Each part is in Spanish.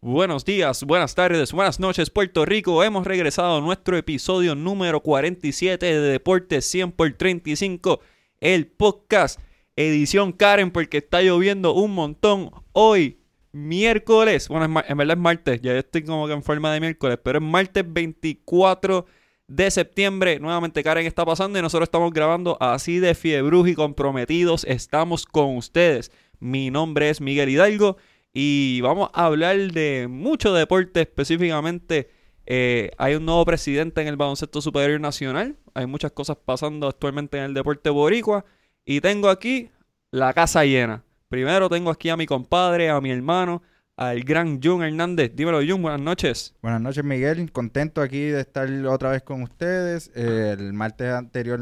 Buenos días, buenas tardes, buenas noches, Puerto Rico. Hemos regresado a nuestro episodio número 47 de Deportes 100 por 35, el podcast, edición Karen, porque está lloviendo un montón. Hoy, miércoles, bueno, en verdad es martes, ya estoy como que en forma de miércoles, pero es martes 24 de septiembre. Nuevamente Karen está pasando y nosotros estamos grabando así de fiebruj y comprometidos. Estamos con ustedes. Mi nombre es Miguel Hidalgo y vamos a hablar de mucho deporte específicamente. Eh, hay un nuevo presidente en el baloncesto superior nacional. Hay muchas cosas pasando actualmente en el deporte boricua. Y tengo aquí la casa llena. Primero tengo aquí a mi compadre, a mi hermano, al gran Jun Hernández. Dímelo, Jun, buenas noches. Buenas noches, Miguel. Contento aquí de estar otra vez con ustedes. Eh, el martes anterior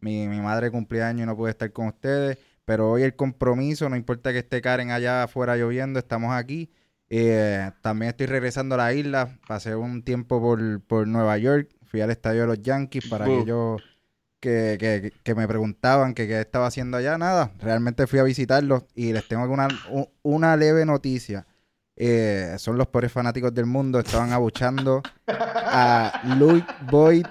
mi, mi madre cumplía año y no pude estar con ustedes. Pero hoy el compromiso, no importa que esté Karen allá afuera lloviendo, estamos aquí. Eh, también estoy regresando a la isla. Pasé un tiempo por, Nueva York. Fui al estadio de los Yankees para aquellos que, que, me preguntaban que qué estaba haciendo allá. Nada, realmente fui a visitarlos y les tengo una, una leve noticia. Eh, son los peores fanáticos del mundo. Estaban abuchando a Louis Boyd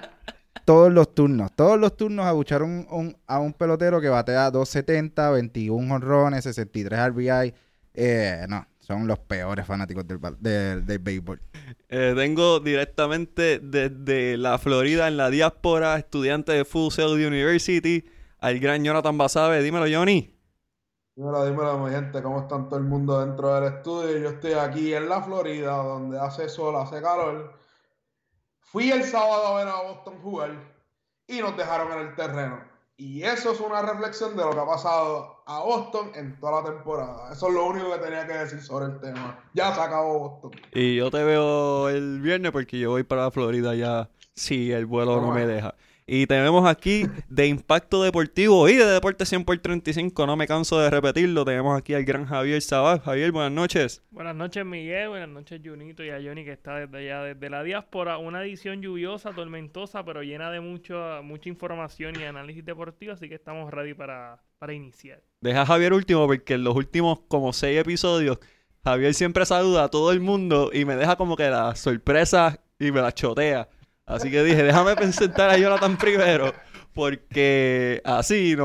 todos los turnos. Todos los turnos abucharon a un pelotero que batea 270, 21 honrones, 63 RBI. Eh, no, son los peores fanáticos del, del, béisbol. Eh, vengo directamente desde la Florida, en la diáspora, estudiante de Full Sail University, al gran Jonathan Basabe. Dímelo, Johnny. Dímelo, dímelo, mi gente, ¿cómo están todo el mundo dentro del estudio? Yo estoy aquí en la Florida, donde hace sol, hace calor Fui el sábado a ver a Boston jugar y nos dejaron en el terreno. Y eso es una reflexión de lo que ha pasado a Boston en toda la temporada. Eso es lo único que tenía que decir sobre el tema. Ya se acabó Boston. Y yo te veo el viernes porque yo voy para Florida ya si el vuelo no me deja. Y tenemos aquí de Impacto Deportivo y de Deporte 100 por 35, no me canso de repetirlo. Tenemos aquí al gran Javier Sabal. Javier, buenas noches. Buenas noches, Miguel. Buenas noches, Junito y a Johnny, que está desde allá, desde la diáspora. Una edición lluviosa, tormentosa, pero llena de mucho, mucha información y análisis deportivo, así que estamos ready para, para iniciar. Deja a Javier último, porque en los últimos como seis episodios, Javier siempre saluda a todo el mundo y me deja como que la sorpresa y me la chotea. Así que dije, déjame presentar a Jonathan primero, porque así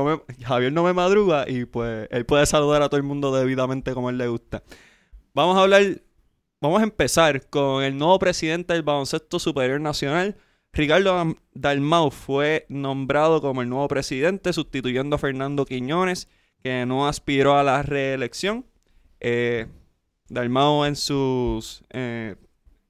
Javier no me madruga y pues él puede saludar a todo el mundo debidamente como él le gusta. Vamos a hablar, vamos a empezar con el nuevo presidente del Baloncesto Superior Nacional. Ricardo Dalmau fue nombrado como el nuevo presidente, sustituyendo a Fernando Quiñones, que no aspiró a la reelección. Eh, Dalmau en sus, eh,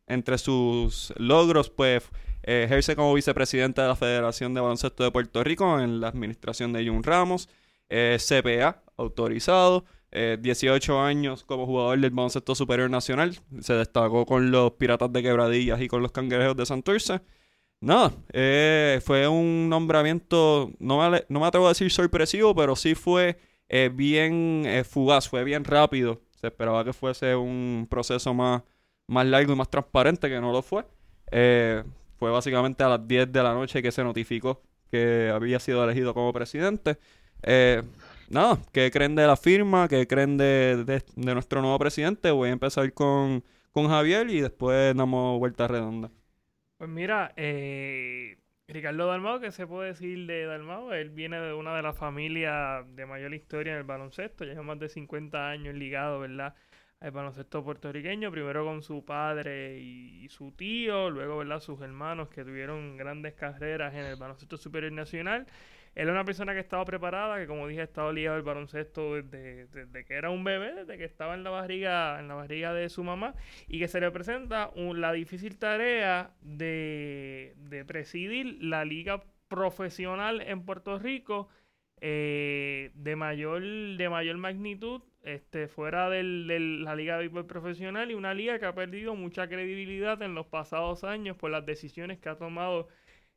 entre sus logros, pues ejerce como vicepresidente de la Federación de Baloncesto de Puerto Rico en la administración de Jun Ramos. CPA, autorizado. 18 eh, años como jugador del baloncesto superior nacional. Se destacó con los Piratas de Quebradillas y con los Cangrejos de Santurce. Eh, fue un nombramiento, no me, no me atrevo a decir sorpresivo, pero sí fue eh, bien fugaz, fue bien rápido. Se esperaba que fuese un proceso más, más largo y más transparente, que no lo fue. Fue básicamente a las 10 de la noche que se notificó que había sido elegido como presidente. Eh, nada, ¿qué creen de la firma? ¿Qué creen de, nuestro nuevo presidente? Voy a empezar con, con Javier y después damos vuelta redonda. Pues mira, eh, Ricardo Dalmao, ¿qué se puede decir de Dalmao? Él viene de una de las familias de mayor historia en el baloncesto, lleva más de 50 años ligado, ¿verdad? El baloncesto puertorriqueño, primero con su padre y, su tío, luego ¿verdad? sus hermanos que tuvieron grandes carreras en el baloncesto superior nacional. Él es una persona que estaba preparada, que como dije, ha estado ligado al baloncesto desde, que era un bebé, desde que estaba en la barriga, en la barriga de su mamá, y que se le presenta la difícil tarea de, de presidir la liga profesional en Puerto Rico eh, de mayor de mayor magnitud este, fuera de la Liga de Béisbol Profesional y una liga que ha perdido mucha credibilidad en los pasados años por las decisiones que ha tomado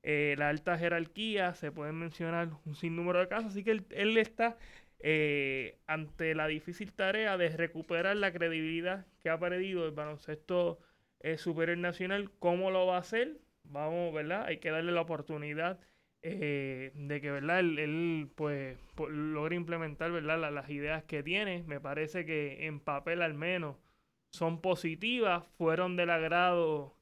eh, la alta jerarquía. Se pueden mencionar un sinnúmero de casos, así que él, está eh, ante la difícil tarea de recuperar la credibilidad que ha perdido el baloncesto eh, superior nacional. ¿Cómo lo va a hacer? Vamos, ¿verdad? Hay que darle la oportunidad eh, de que verdad él, pues, logre implementar verdad las ideas que tiene me parece que en papel al menos son positivas, fueron del agrado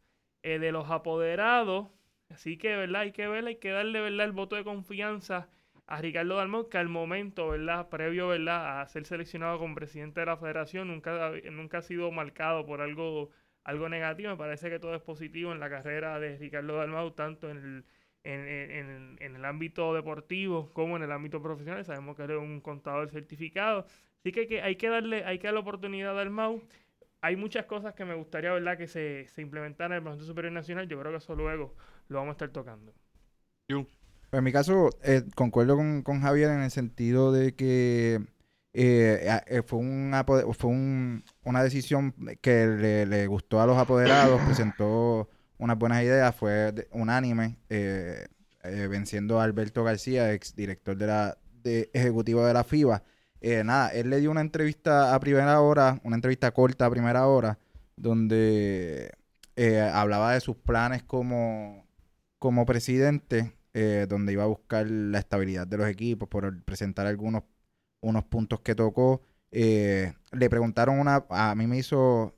eh, de los apoderados. Así que, ¿verdad? Hay que ver, hay que darle, ¿verdad? El voto de confianza a Ricardo Dalmau, que al momento, ¿verdad? Previo, ¿verdad? A ser seleccionado como presidente de la federación, nunca, nunca ha sido marcado por algo, algo negativo. Me parece que todo es positivo en la carrera de Ricardo Dalmau, tanto en el, en, en, el ámbito deportivo como en el ámbito profesional. Sabemos que es un contador certificado. Así que hay que, hay que darle, hay que darle oportunidad a Dalmau hay muchas cosas que me gustaría, ¿verdad?, que se, se implementaran en el Consejo Superior Nacional. Yo creo que eso luego lo vamos a estar tocando. En mi caso, eh, concuerdo con, con, Javier en el sentido de que eh, eh, fue, una, fue un, una decisión que le, le, gustó a los apoderados, presentó unas buenas ideas, fue unánime, venciendo a Alberto García, ex director de la, de, ejecutivo de la FIBA. Eh, nada, él le dio una entrevista a primera hora, una entrevista corta a primera hora, donde eh, hablaba de sus planes como, como presidente, eh, donde iba a buscar la estabilidad de los equipos, por presentar algunos unos puntos que tocó. le preguntaron una, a mí me hizo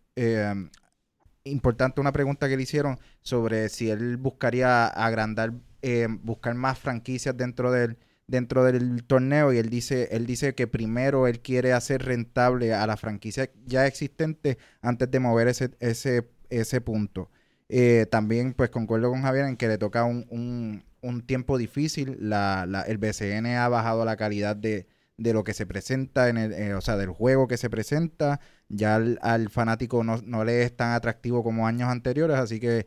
importante una pregunta que le hicieron sobre si él buscaría agrandar, buscar más franquicias dentro del dentro del torneo y él dice, él dice que primero él quiere hacer rentable a la franquicia ya existente antes de mover ese, ese, ese punto. Eh, también pues concuerdo con Javier en que le toca un, un, tiempo difícil. La, el BCN ha bajado la calidad de, de lo que se presenta, en el, eh, o sea, del juego que se presenta. Ya al, fanático no, no, le es tan atractivo como años anteriores, así que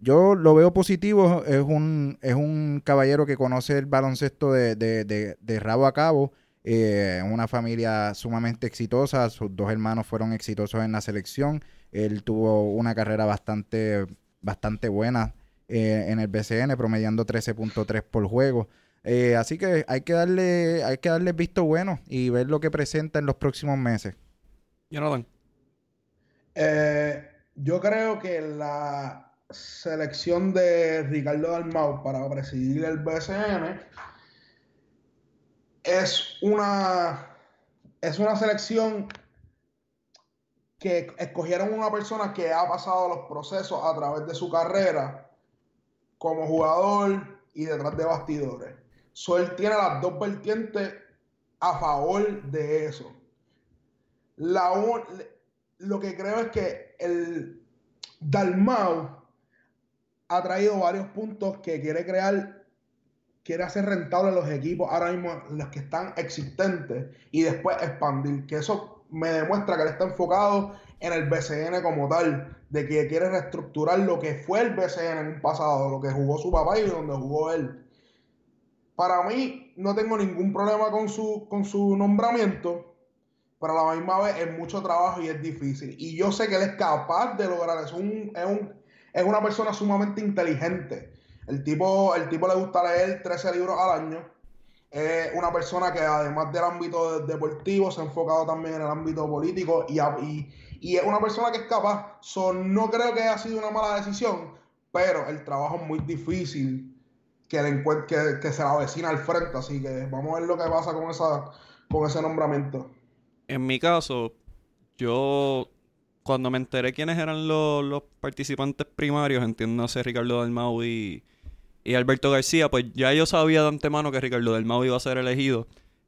yo lo veo positivo, es un, es un caballero que conoce el baloncesto de, de, de, rabo a cabo, eh, una familia sumamente exitosa, sus dos hermanos fueron exitosos en la selección, él tuvo una carrera bastante, bastante buena eh, en el BCN, promediando 13.3 por juego. Eh, así que hay que darle, hay que darle visto bueno y ver lo que presenta en los próximos meses. Jonathan. Eh, yo creo que la selección de Ricardo Dalmau para presidir el BCN es una, es una selección que escogieron una persona que ha pasado los procesos a través de su carrera como jugador y detrás de bastidores. So, él tiene las dos vertientes a favor de eso. La lo que creo es que el Dalmau ha traído varios puntos que quiere crear, quiere hacer rentable los equipos ahora mismo, los que están existentes, y después expandir. Que eso me demuestra que él está enfocado en el BCN como tal, de que quiere reestructurar lo que fue el BCN en un pasado, lo que jugó su papá y donde jugó él. Para mí, no tengo ningún problema con su, con su nombramiento, pero a la misma vez es mucho trabajo y es difícil. Y yo sé que él es capaz de lograr eso. es un es una persona sumamente inteligente. El tipo, el tipo le gusta leer 13 libros al año. Es una persona que además del ámbito deportivo se ha enfocado también en el ámbito político y, y, es una persona que es capaz. no creo que haya sido una mala decisión, pero el trabajo es muy difícil que, se la avecina al frente. Así que vamos a ver lo que pasa con, esa, con ese nombramiento. En mi caso, yo cuando me enteré quiénes eran los, participantes primarios, entiéndase Ricardo Dalmau y, y Alberto García, pues ya yo sabía de antemano que Ricardo Dalmau iba a ser elegido.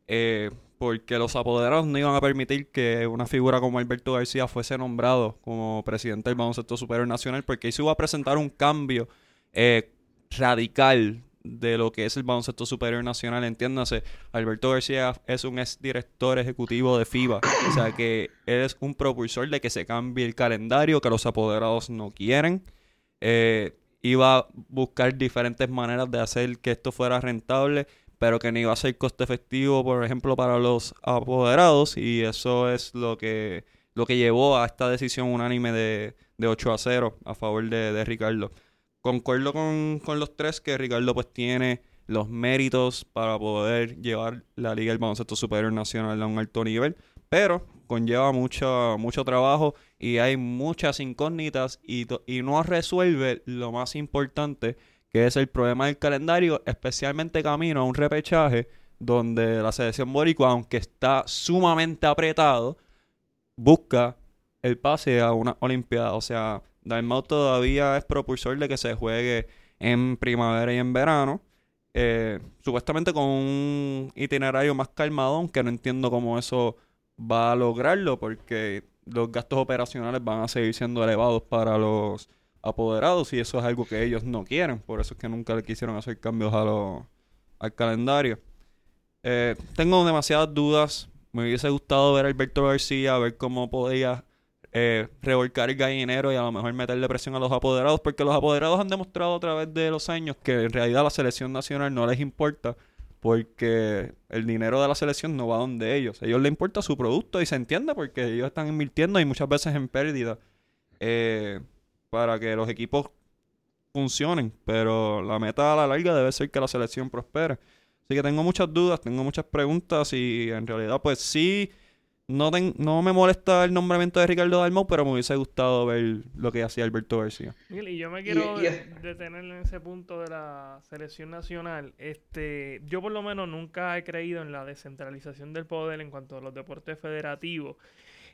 Eh, porque los apoderados no iban a permitir que una figura como Alberto García fuese nombrado como presidente del baloncesto superior nacional, porque ahí se iba a presentar un cambio eh, radical de lo que es el baloncesto superior nacional, entiéndase, Alberto García es un ex director ejecutivo de FIBA, o sea que es un propulsor de que se cambie el calendario, que los apoderados no quieren, eh, iba a buscar diferentes maneras de hacer que esto fuera rentable, pero que no iba a ser coste efectivo, por ejemplo, para los apoderados, y eso es lo que, lo que llevó a esta decisión unánime de, de 8 a 0 a favor de, de Ricardo. Concuerdo con, los tres que Ricardo pues tiene los méritos para poder llevar la Liga del Baloncesto Superior Nacional a un alto nivel, pero conlleva mucho, mucho trabajo y hay muchas incógnitas y, y no resuelve lo más importante que es el problema del calendario, especialmente camino a un repechaje donde la selección boricua, aunque está sumamente apretado, busca el pase a una Olimpiada. O sea, Dalmau todavía es propulsor de que se juegue en primavera y en verano. Eh, supuestamente con un itinerario más calmado, aunque no entiendo cómo eso va a lograrlo, porque los gastos operacionales van a seguir siendo elevados para los apoderados y eso es algo que ellos no quieren. Por eso es que nunca le quisieron hacer cambios a lo, al calendario. Eh, tengo demasiadas dudas. Me hubiese gustado ver a Alberto García, ver cómo podía eh, revolcar el gallinero y a lo mejor meterle presión a los apoderados, porque los apoderados han demostrado a través de los años que en realidad la selección nacional no les importa porque el dinero de la selección no va donde ellos. A ellos les importa su producto y se entiende porque ellos están invirtiendo y muchas veces en pérdida eh, para que los equipos funcionen. Pero la meta a la larga debe ser que la selección prospere. Así que tengo muchas dudas, tengo muchas preguntas y en realidad pues sí no, no me molesta el nombramiento de Ricardo Dalmau, pero me hubiese gustado ver lo que hacía Alberto García. Y yo me quiero detener en ese punto de la selección nacional. Este, yo por lo menos nunca he creído en la descentralización del poder en cuanto a los deportes federativos.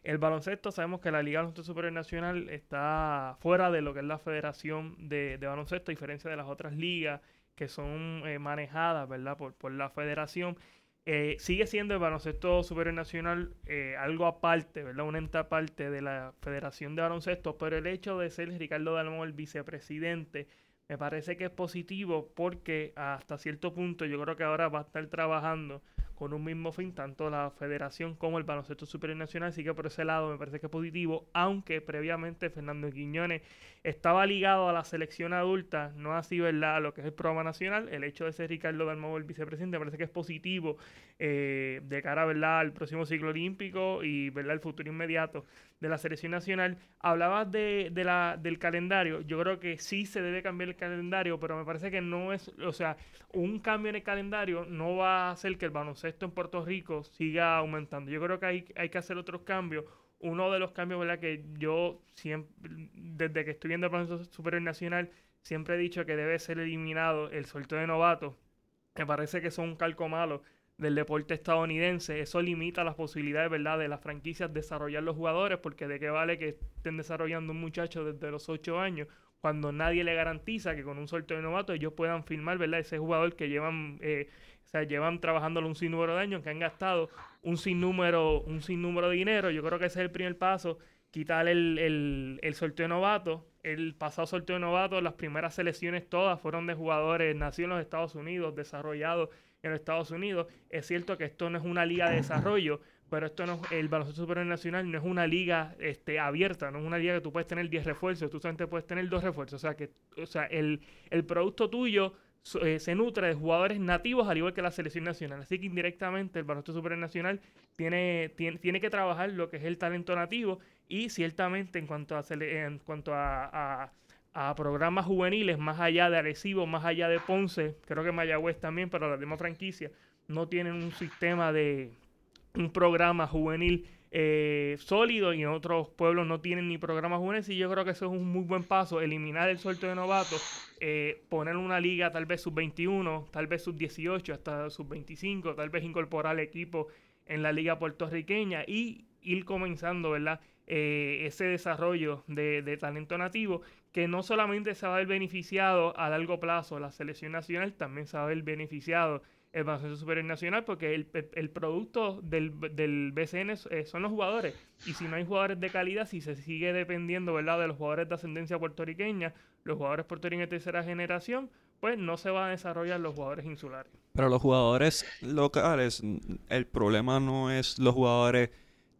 El baloncesto, sabemos que la Liga Baloncesto Superior Nacional está fuera de lo que es la federación de, baloncesto, a diferencia de las otras ligas que son eh, manejadas, ¿verdad? Por, por la federación. Eh, sigue siendo el baloncesto superior nacional eh, algo aparte, ¿verdad? Una ente aparte de la Federación de Baloncesto, pero el hecho de ser Ricardo Dalmau el vicepresidente me parece que es positivo porque hasta cierto punto yo creo que ahora va a estar trabajando con un mismo fin, tanto la federación como el baloncesto superior nacional, así que por ese lado me parece que es positivo, aunque previamente Fernando Quiñones estaba ligado a la selección adulta, no así, ¿verdad?, a lo que es el programa nacional, el hecho de ser Ricardo Dalmau el vicepresidente me parece que es positivo eh, de cara, ¿verdad?, al próximo ciclo olímpico y, ¿verdad?, el futuro inmediato de la selección nacional. Hablabas de, de la, del calendario, yo creo que sí se debe cambiar el calendario, pero me parece que no es, o sea, un cambio en el calendario no va a hacer que el baloncesto en Puerto Rico siga aumentando. Yo creo que hay, hay que hacer otros cambios. Uno de los cambios, ¿verdad? Que yo siempre, desde que estoy viendo el baloncesto superior nacional, siempre he dicho que debe ser eliminado el sorteo de novatos. Me parece que es un calco malo del deporte estadounidense. Eso limita las posibilidades, ¿verdad?, de las franquicias desarrollar los jugadores, porque de qué vale que estén desarrollando un muchacho desde los 8 años cuando nadie le garantiza que con un sorteo de novato ellos puedan firmar, ¿verdad?, ese jugador que llevan, eh, o sea, llevan trabajándolo un sinnúmero de años, que han gastado un sinnúmero, un sinnúmero de dinero. Yo creo que ese es el primer paso, quitar el, el, el sorteo de novato. El pasado sorteo de novato, las primeras selecciones todas fueron de jugadores nacidos en los Estados Unidos, desarrollados en los Estados Unidos. Es cierto que esto no es una liga de desarrollo, pero esto no el baloncesto superior nacional no es una liga este, abierta, no es una liga que tú puedes tener 10 refuerzos, tú solamente puedes tener dos refuerzos. O sea, que o sea, el, el producto tuyo eh, se nutre de jugadores nativos al igual que la selección nacional. Así que indirectamente el baloncesto superior nacional tiene, tiene, tiene, que trabajar lo que es el talento nativo y ciertamente en cuanto a, en cuanto a, a a programas juveniles más allá de Arecibo, más allá de Ponce, creo que Mayagüez también, pero las demás franquicias no tienen un sistema de un programa juvenil eh, sólido y en otros pueblos no tienen ni programas juveniles y yo creo que eso es un muy buen paso, eliminar el sorteo de novatos, eh, poner una liga tal vez sub-21, tal vez sub-18, hasta sub-25, tal vez incorporar el equipo en la liga puertorriqueña y ir comenzando, ¿verdad? Eh, ese desarrollo de, de, talento nativo que no solamente se va a ver beneficiado a largo plazo la selección nacional, también se va a ver beneficiado el Baloncesto Superior Nacional porque el, el producto del, del BCN eh, son los jugadores y si no hay jugadores de calidad, si se sigue dependiendo ¿verdad? de los jugadores de ascendencia puertorriqueña, los jugadores puertorriqueños de tercera generación, pues no se van a desarrollar los jugadores insulares. Pero los jugadores locales, el problema no es los jugadores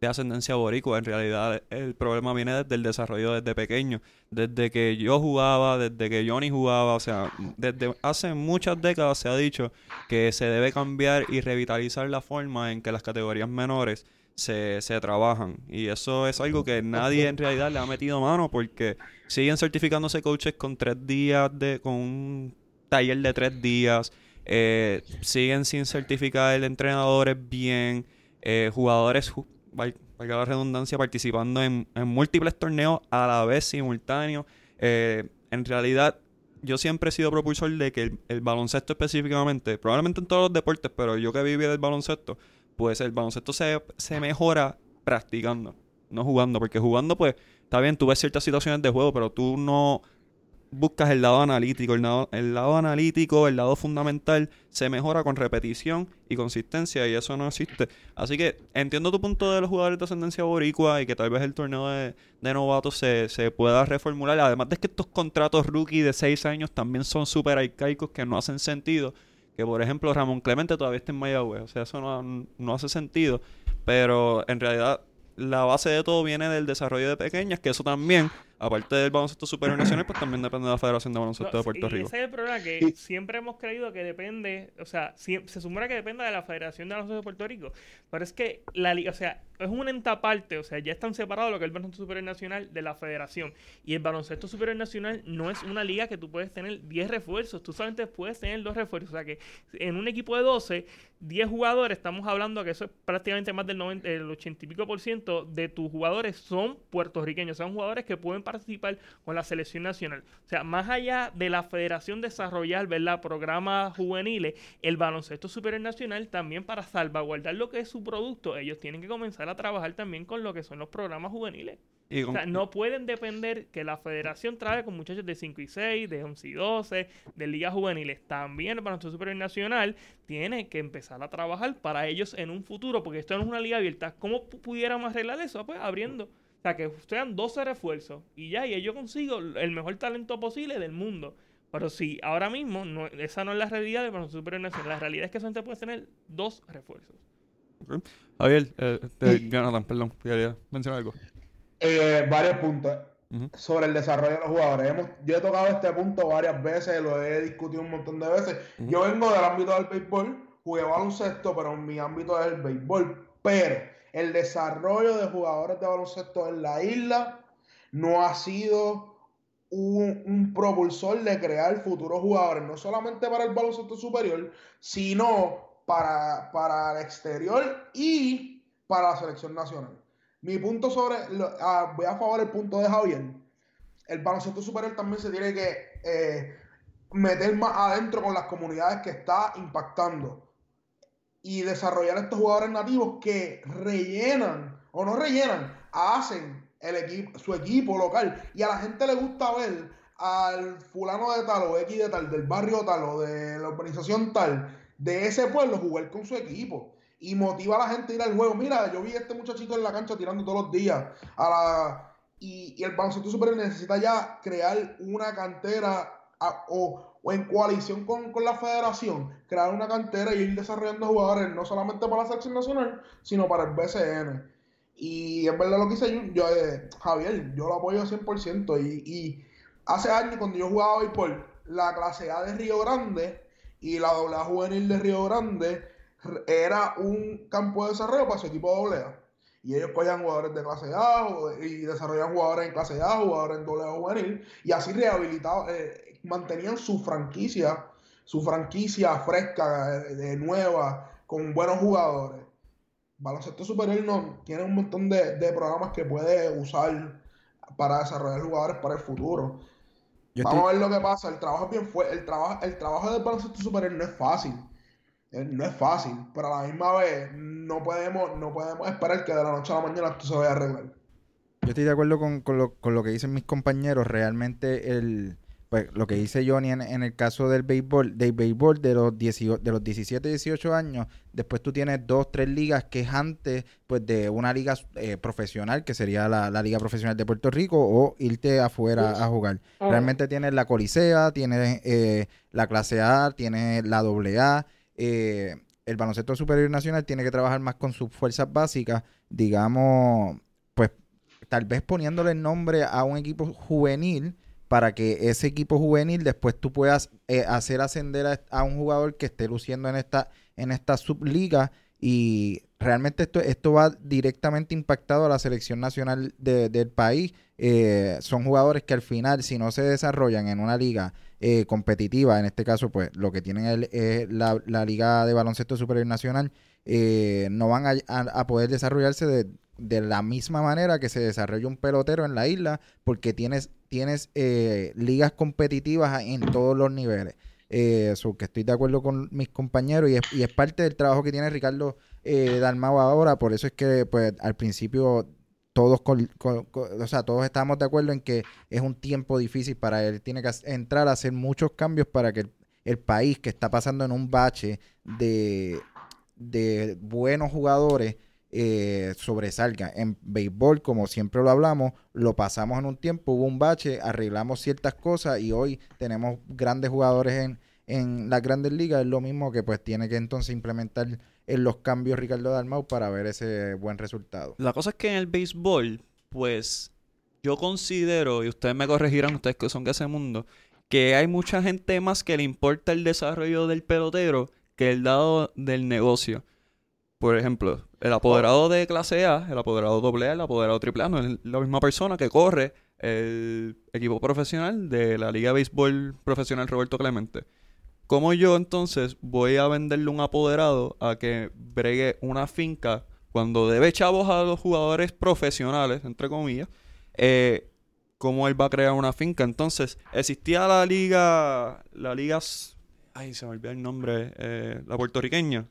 de ascendencia boricua. En realidad el problema viene desde el desarrollo desde pequeño. Desde que yo jugaba, desde que Johnny jugaba, o sea, desde hace muchas décadas se ha dicho que se debe cambiar y revitalizar la forma en que las categorías menores se, se trabajan. Y eso es algo que nadie en realidad le ha metido mano porque siguen certificándose coaches con tres días, de con un taller de tres días. Eh, siguen sin certificar entrenadores bien. Eh, jugadores valga la redundancia, participando en, múltiples torneos a la vez simultáneo. Eh, en realidad, yo siempre he sido propulsor de que el, baloncesto específicamente, probablemente en todos los deportes, pero yo que viví del baloncesto, pues el baloncesto se, se mejora practicando. no jugando, porque jugando pues está bien, tú ves ciertas situaciones de juego, pero tú no buscas el lado analítico. El lado, el lado analítico, el lado fundamental, se mejora con repetición y consistencia y eso no existe. Así que entiendo tu punto de los jugadores de ascendencia boricua y que tal vez el torneo de, novatos se, se pueda reformular. Además de que estos contratos rookie de 6 años también son súper arcaicos que no hacen sentido. Que por ejemplo Ramón Clemente todavía está en Mayagüez. O sea, eso no, no hace sentido. Pero en realidad la base de todo viene del desarrollo de pequeñas, que eso también aparte del baloncesto superior nacional, pues también depende de la Federación de Baloncesto de Puerto y Rico. Ese es el problema, que siempre hemos creído que depende, o sea, se supone que depende de la Federación de Baloncesto de Puerto Rico, pero es que la liga, o sea, es un ente aparte, o sea, ya están separados lo que es el baloncesto superior nacional de la Federación. Y el baloncesto superior nacional no es una liga que tú puedes tener 10 refuerzos, tú solamente puedes tener dos refuerzos, o sea que en un equipo de 12, 10 jugadores, estamos hablando que eso es prácticamente más del 90, el 80 y pico por ciento de tus jugadores son puertorriqueños, son jugadores que pueden participar con la selección nacional. O sea, más allá de la federación desarrollar, ¿verdad? Programas juveniles, el baloncesto superior nacional también para salvaguardar lo que es su producto, ellos tienen que comenzar a trabajar también con lo que son los programas juveniles. o sea, no pueden depender que la federación trabaje con muchachos de 5 y 6, de 11 y 12, de ligas juveniles. También el baloncesto superior nacional tiene que empezar a trabajar para ellos en un futuro, porque esto no es una liga abierta. ¿Cómo pudiéramos arreglar eso? Pues abriendo o sea, que sean 12 refuerzos y ya, y yo consigo el mejor talento posible del mundo. Pero si ahora mismo, no, esa no es la realidad de baloncesto superior nacional. La realidad es que solamente puedes tener dos refuerzos. Javier, eh, Jonathan, perdón, quería mencionar algo. Eh, varios puntos sobre el desarrollo de los jugadores. Hemos, yo he tocado este punto varias veces, lo he discutido un montón de veces. Yo vengo del ámbito del béisbol, jugué baloncesto, pero mi ámbito es el béisbol. Pero el desarrollo de jugadores de baloncesto en la isla no ha sido un, propulsor de crear futuros jugadores, no solamente para el baloncesto superior, sino para, para el exterior y para la selección nacional. Mi punto sobre, ah, voy a favor del punto de Javier. El baloncesto superior también se tiene que eh, meter más adentro con las comunidades que está impactando y desarrollar estos jugadores nativos que rellenan, o no rellenan, hacen el equipo, su equipo local. Y a la gente le gusta ver al fulano de tal o X de tal, del barrio tal o de la organización tal, de ese pueblo jugar con su equipo. Y motiva a la gente a ir al juego. Mira, yo vi a este muchachito en la cancha tirando todos los días. A la, y, el baloncesto super necesita ya crear una cantera o o en coalición con, la federación, crear una cantera y ir desarrollando jugadores no solamente para la selección nacional, sino para el BCN. Y es verdad lo que hice yo, eh, Javier, yo lo apoyo 100%. Y, y hace años, cuando yo jugaba béisbol, la clase A de Río Grande y la AA juvenil de Río Grande era un campo de desarrollo para su equipo AA. Y ellos cogían jugadores de clase A y desarrollaban jugadores en clase A, jugadores en AA juvenil, y así rehabilitaban, eh, mantenían su franquicia, su franquicia fresca, de, nueva, con buenos jugadores. Baloncesto Superior no, tiene un montón de, programas que puede usar para desarrollar jugadores para el futuro. Vamos a ver lo que pasa. El trabajo es bien fue, el trabajo, el trabajo del baloncesto superior no es fácil. Eh, no es fácil, pero a la misma vez no podemos, no podemos esperar que de la noche a la mañana esto se vaya a arreglar. Yo estoy de acuerdo con, con, lo, con lo que dicen mis compañeros. Realmente el, pues lo que dice Johnny en, el caso del béisbol, del béisbol de los, de los 17, 18 años, después tú tienes dos, tres ligas que es antes pues de una liga eh, profesional, que sería la, Liga Profesional de Puerto Rico, o irte afuera a jugar. Ah. Realmente tienes la Colisea, tienes eh, la clase A, tienes la AA, eh, el baloncesto superior nacional tiene que trabajar más con sus fuerzas básicas, digamos, pues tal vez poniéndole el nombre a un equipo juvenil para que ese equipo juvenil después tú puedas eh, hacer ascender a, un jugador que esté luciendo en esta, en esta subliga y realmente esto, esto va directamente impactado a la selección nacional del país. Eh, son jugadores que al final, si no se desarrollan en una liga eh, competitiva, en este caso, pues lo que tienen es la, la, Liga de Baloncesto Superior Nacional, no van a, a, poder desarrollarse de, de la misma manera que se desarrolla un pelotero en la isla, porque tienes, tienes eh, ligas competitivas en todos los niveles. Eh, que estoy de acuerdo con mis compañeros y es, y es parte del trabajo que tiene Ricardo eh, ahora, por eso es que pues al principio todos, col- co- co- o sea, todos estamos de acuerdo en que es un tiempo difícil para él. Tiene que entrar a hacer muchos cambios para que el, el país que está pasando en un bache de, de buenos jugadores eh, sobresalga. En béisbol, como siempre lo hablamos, lo pasamos en un tiempo, hubo un bache, arreglamos ciertas cosas y hoy tenemos grandes jugadores en, en las grandes ligas. Es lo mismo que pues tiene que entonces implementar en los cambios Ricardo Dalmau para ver ese buen resultado. La cosa es que en el béisbol, pues yo considero, y ustedes me corregirán, ustedes que son de ese mundo, que hay mucha gente más que le importa el desarrollo del pelotero que el lado del negocio. Por ejemplo, el apoderado de clase A, el apoderado doble A, el apoderado triple no es la misma persona que corre el equipo profesional de la Liga de Béisbol Profesional Roberto Clemente. ¿Cómo yo entonces voy a venderle un apoderado a que bregue una finca cuando debe chavos a los jugadores profesionales, entre comillas? Eh, ¿Cómo él va a crear una finca? Entonces, existía la liga, la liga, ay, se me olvidó el nombre, eh, la puertorriqueña,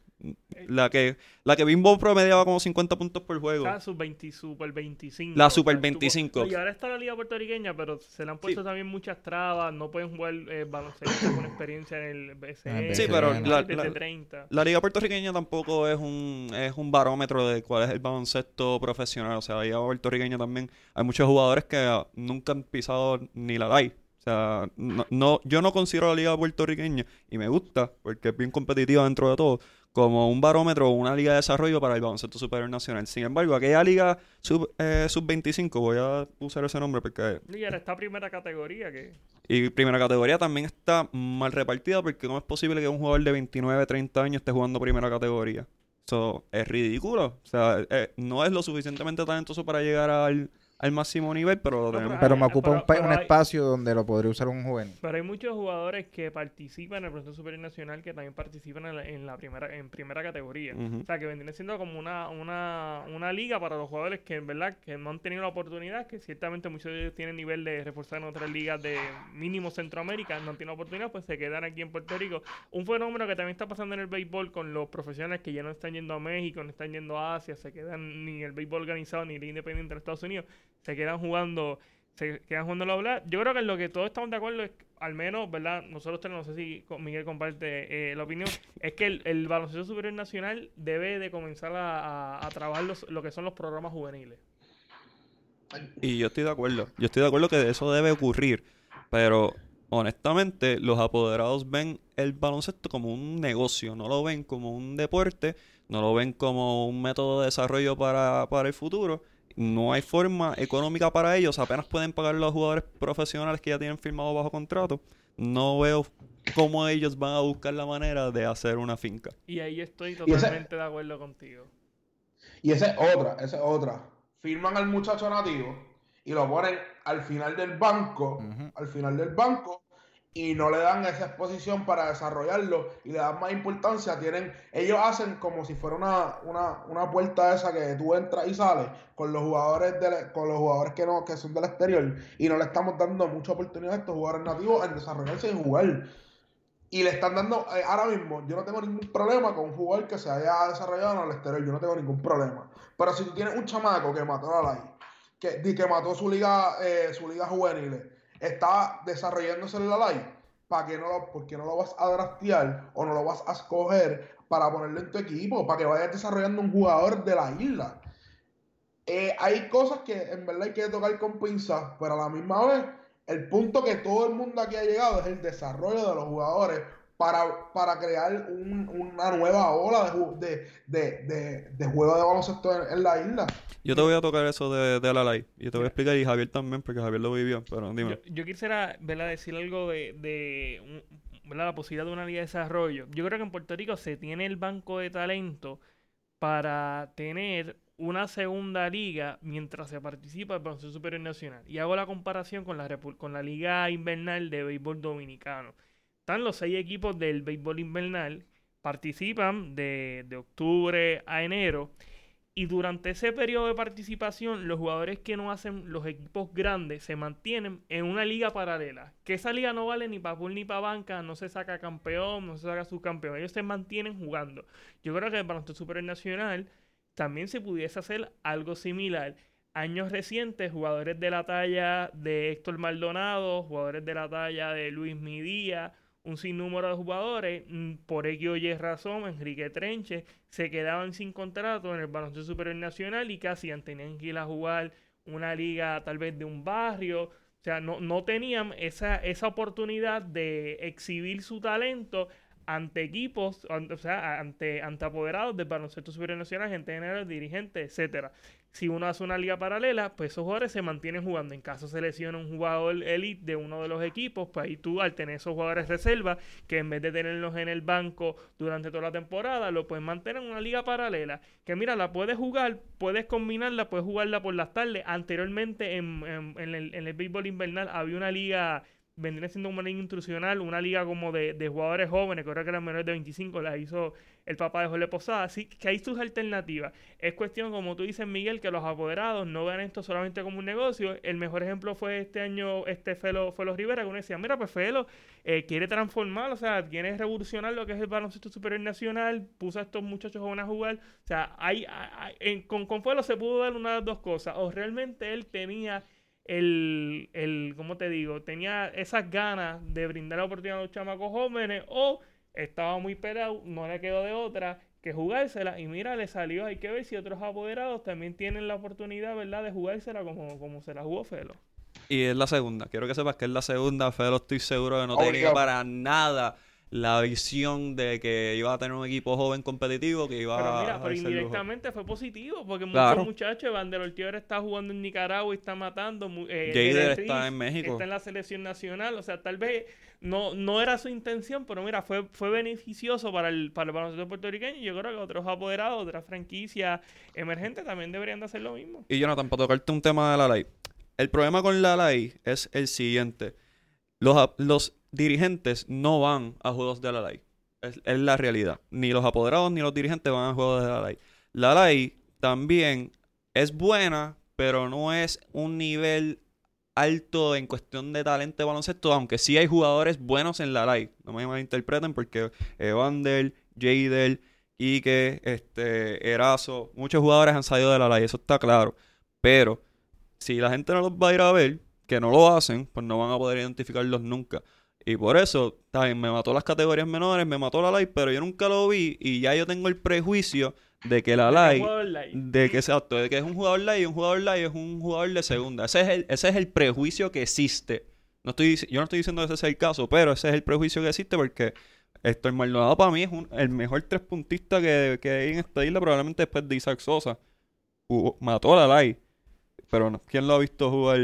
la que, la que Bimbo promediaba como 50 puntos por juego. Está sub 20, Super 25. La o sea, Super tuvo- 25. Y ahora está la liga puertorriqueña, pero se le han puesto también muchas trabas. No pueden jugar eh, baloncesto con experiencia en el BCN. Sí, pero la- la- 30. La liga puertorriqueña tampoco es un, es un barómetro de cuál es el baloncesto profesional. O sea, la liga puertorriqueña también hay muchos jugadores que ah, nunca han pisado ni la LAI. O sea, no, no- yo no considero la liga puertorriqueña y me gusta porque es bien competitiva dentro de todo como un barómetro o una liga de desarrollo para el baloncesto superior nacional. Sin embargo, aquella liga sub, eh, sub-25, voy a usar ese nombre porque Y ahora está primera categoría que... y primera categoría también está mal repartida porque ¿cómo es posible que un jugador de 29, 30 años esté jugando primera categoría? Eso es ridículo. O sea, eh, no es lo suficientemente talentoso para llegar al, al máximo nivel, pero lo No, tenemos. Pero me ocupa pero- un, pa- pero un hay- espacio donde lo podría usar un joven. Pero hay muchos jugadores que participan en el proceso superior nacional que también participan en la, en la primera en primera categoría. O sea, que vendría siendo como una, una, una liga para los jugadores que en verdad que no han tenido la oportunidad, que ciertamente muchos de ellos tienen nivel de reforzar en otras ligas de mínimo Centroamérica, no han tenido oportunidad, pues se quedan aquí en Puerto Rico. Un fenómeno que también está pasando en el béisbol con los profesionales que ya no están yendo a México, no están yendo a Asia, se quedan ni el béisbol organizado ni el independiente de Estados Unidos, se quedan jugando se quedan jugando la ola. Yo creo que en lo que todos estamos de acuerdo es, al menos, ¿verdad? Nosotros tres, no sé si Miguel comparte eh, la opinión, es que el, el baloncesto superior nacional debe de comenzar a, a- a trabajar los- lo que son los programas juveniles. Y yo estoy de acuerdo. Yo estoy de acuerdo que eso debe ocurrir. Pero honestamente, los apoderados ven el baloncesto como un negocio, no lo ven como un deporte, no lo ven como un método de desarrollo para, para el futuro. No hay forma económica para ellos, apenas pueden pagar los jugadores profesionales que ya tienen firmado bajo contrato. No veo cómo ellos van a buscar la manera de hacer una finca. Y ahí estoy ese- totalmente de acuerdo contigo. Y esa es otra, esa es otra. Firman al muchacho nativo y lo ponen al final del banco, al final del banco, y no le dan esa exposición para desarrollarlo y le dan más importancia. Tienen, ellos hacen como si fuera una, una, una puerta esa que tú entras y sales con los jugadores del- con los jugadores que no, que son del exterior, y no le estamos dando mucha oportunidad a estos jugadores nativos en desarrollarse y jugar. Y le están dando, eh, ahora mismo, yo no tengo ningún problema con un jugador que se haya desarrollado en el exterior, yo no tengo ningún problema. Pero si tú tienes un chamaco que mató a la que, que mató su liga, eh, su liga juvenil, está desarrollándose en la ley, ¿para qué no lo, ¿por qué no lo vas a draftear o no lo vas a escoger para ponerlo en tu equipo? Para que vayas desarrollando un jugador de la isla. Eh, hay cosas que en verdad hay que tocar con pinzas, pero a la misma vez, el punto que todo el mundo aquí ha llegado es el desarrollo de los jugadores para, para crear un- una nueva ola de, de, de, de, de juego de baloncesto en, en la isla. Yo te voy a tocar eso de, de la ley. Y te voy a explicar, y Javier también, porque Javier lo vivió. Pero dime. Yo, yo quisiera ¿verdad? decir algo de, de un- ¿verdad? la posibilidad de una liga de desarrollo. Yo creo que en Puerto Rico se tiene el banco de talento para tener una segunda liga mientras se participa el baloncesto superior nacional. Y hago la comparación con la, con la liga invernal de béisbol dominicano. Están los seis equipos del béisbol invernal, participan de, de octubre a enero. Y durante ese periodo de participación, los jugadores que no hacen los equipos grandes se mantienen en una liga paralela. Que esa liga no vale ni para pool ni para banca, no se saca campeón, no se saca subcampeón. Ellos se mantienen jugando. Yo creo que el baloncesto superior nacional también se pudiese hacer algo similar. años recientes, jugadores de la talla de Héctor Maldonado, jugadores de la talla de Luis Midía, un sinnúmero de jugadores, mm, por X o Y razón, Enrique Trenche, se quedaban sin contrato en el baloncesto superior nacional y casi Tenían que ir a jugar una liga tal vez de un barrio. O sea, no, no tenían esa, esa oportunidad de exhibir su talento ante equipos, o sea, ante, ante apoderados del baloncesto superior nacional, gente general, dirigentes, etcétera si uno hace una liga paralela, pues esos jugadores se mantienen jugando. En caso se lesiona un jugador elite de uno de los equipos, pues ahí tú al tener esos jugadores reserva, que en vez de tenerlos en el banco durante toda la temporada, lo puedes mantener en una liga paralela. Que mira, la puedes jugar, puedes combinarla, puedes jugarla por las tardes. Anteriormente en, en, el, en el béisbol invernal había una liga vendría siendo una liga intrusional, una liga como de, de jugadores jóvenes, que ahora que eran menores de 25, la hizo el papá de Jorge Posada. Así que hay sus alternativas. Es cuestión, como tú dices, Miguel, que los apoderados no vean esto solamente como un negocio. El mejor ejemplo fue este año, este Felo, Felo Rivera, que uno decía, mira, pues Felo eh, quiere transformar, o sea, quiere revolucionar lo que es el baloncesto superior nacional, puso a estos muchachos jóvenes a jugar. O sea, hay, con, con Felo se pudo dar una de las dos cosas. O realmente él tenía el, el, ¿cómo te digo? Tenía esas ganas de brindar la oportunidad a los chamacos jóvenes o estaba muy pelado, no le quedó de otra que jugársela y mira, le salió, hay que ver si otros apoderados también tienen la oportunidad, ¿verdad?, de jugársela como, como se la jugó Felo. Y es la segunda, quiero que sepas que es la segunda, Felo estoy seguro que no tenía para nada la visión de que iba a tener un equipo joven competitivo que iba pero mira, pero indirectamente fue positivo porque muchos muchachos Van der está jugando en Nicaragua y está matando eh, está en México. está en la selección nacional o sea tal vez no no era su intención pero mira fue fue beneficioso para el para el baloncesto puertorriqueño y yo creo que otros apoderados otras franquicias emergentes también deberían de hacer lo mismo. Y Jonathan para tocarte un tema de la ley. El problema con la ley es el siguiente. Los, los dirigentes no van a juegos de la ley. Es, la realidad. Ni los apoderados ni los dirigentes van a juegos de la ley. La ley también es buena, pero no es un nivel alto en cuestión de talento de baloncesto, aunque sí hay jugadores buenos en la ley. No me malinterpreten porque Evander, Jadel, Ike, este, Erazo, muchos jugadores han salido de la ley, eso está claro. Pero si la gente no los va a ir a ver, que no lo hacen, pues no van a poder identificarlos nunca. Y por eso, también me mató las categorías menores, me mató la light, pero yo nunca lo vi y ya yo tengo el prejuicio de que la light, de que exacto, de que es un jugador light y un jugador light es un jugador de segunda. Ese es el, ese es el prejuicio que existe. No estoy, yo no estoy diciendo que ese sea el caso, pero ese es el prejuicio que existe porque Héctor Maldonado para mí es el mejor tres puntista que, que, hay en esta isla, probablemente después de Isaac Sosa. mató a la light. Pero ¿quién lo ha visto jugar?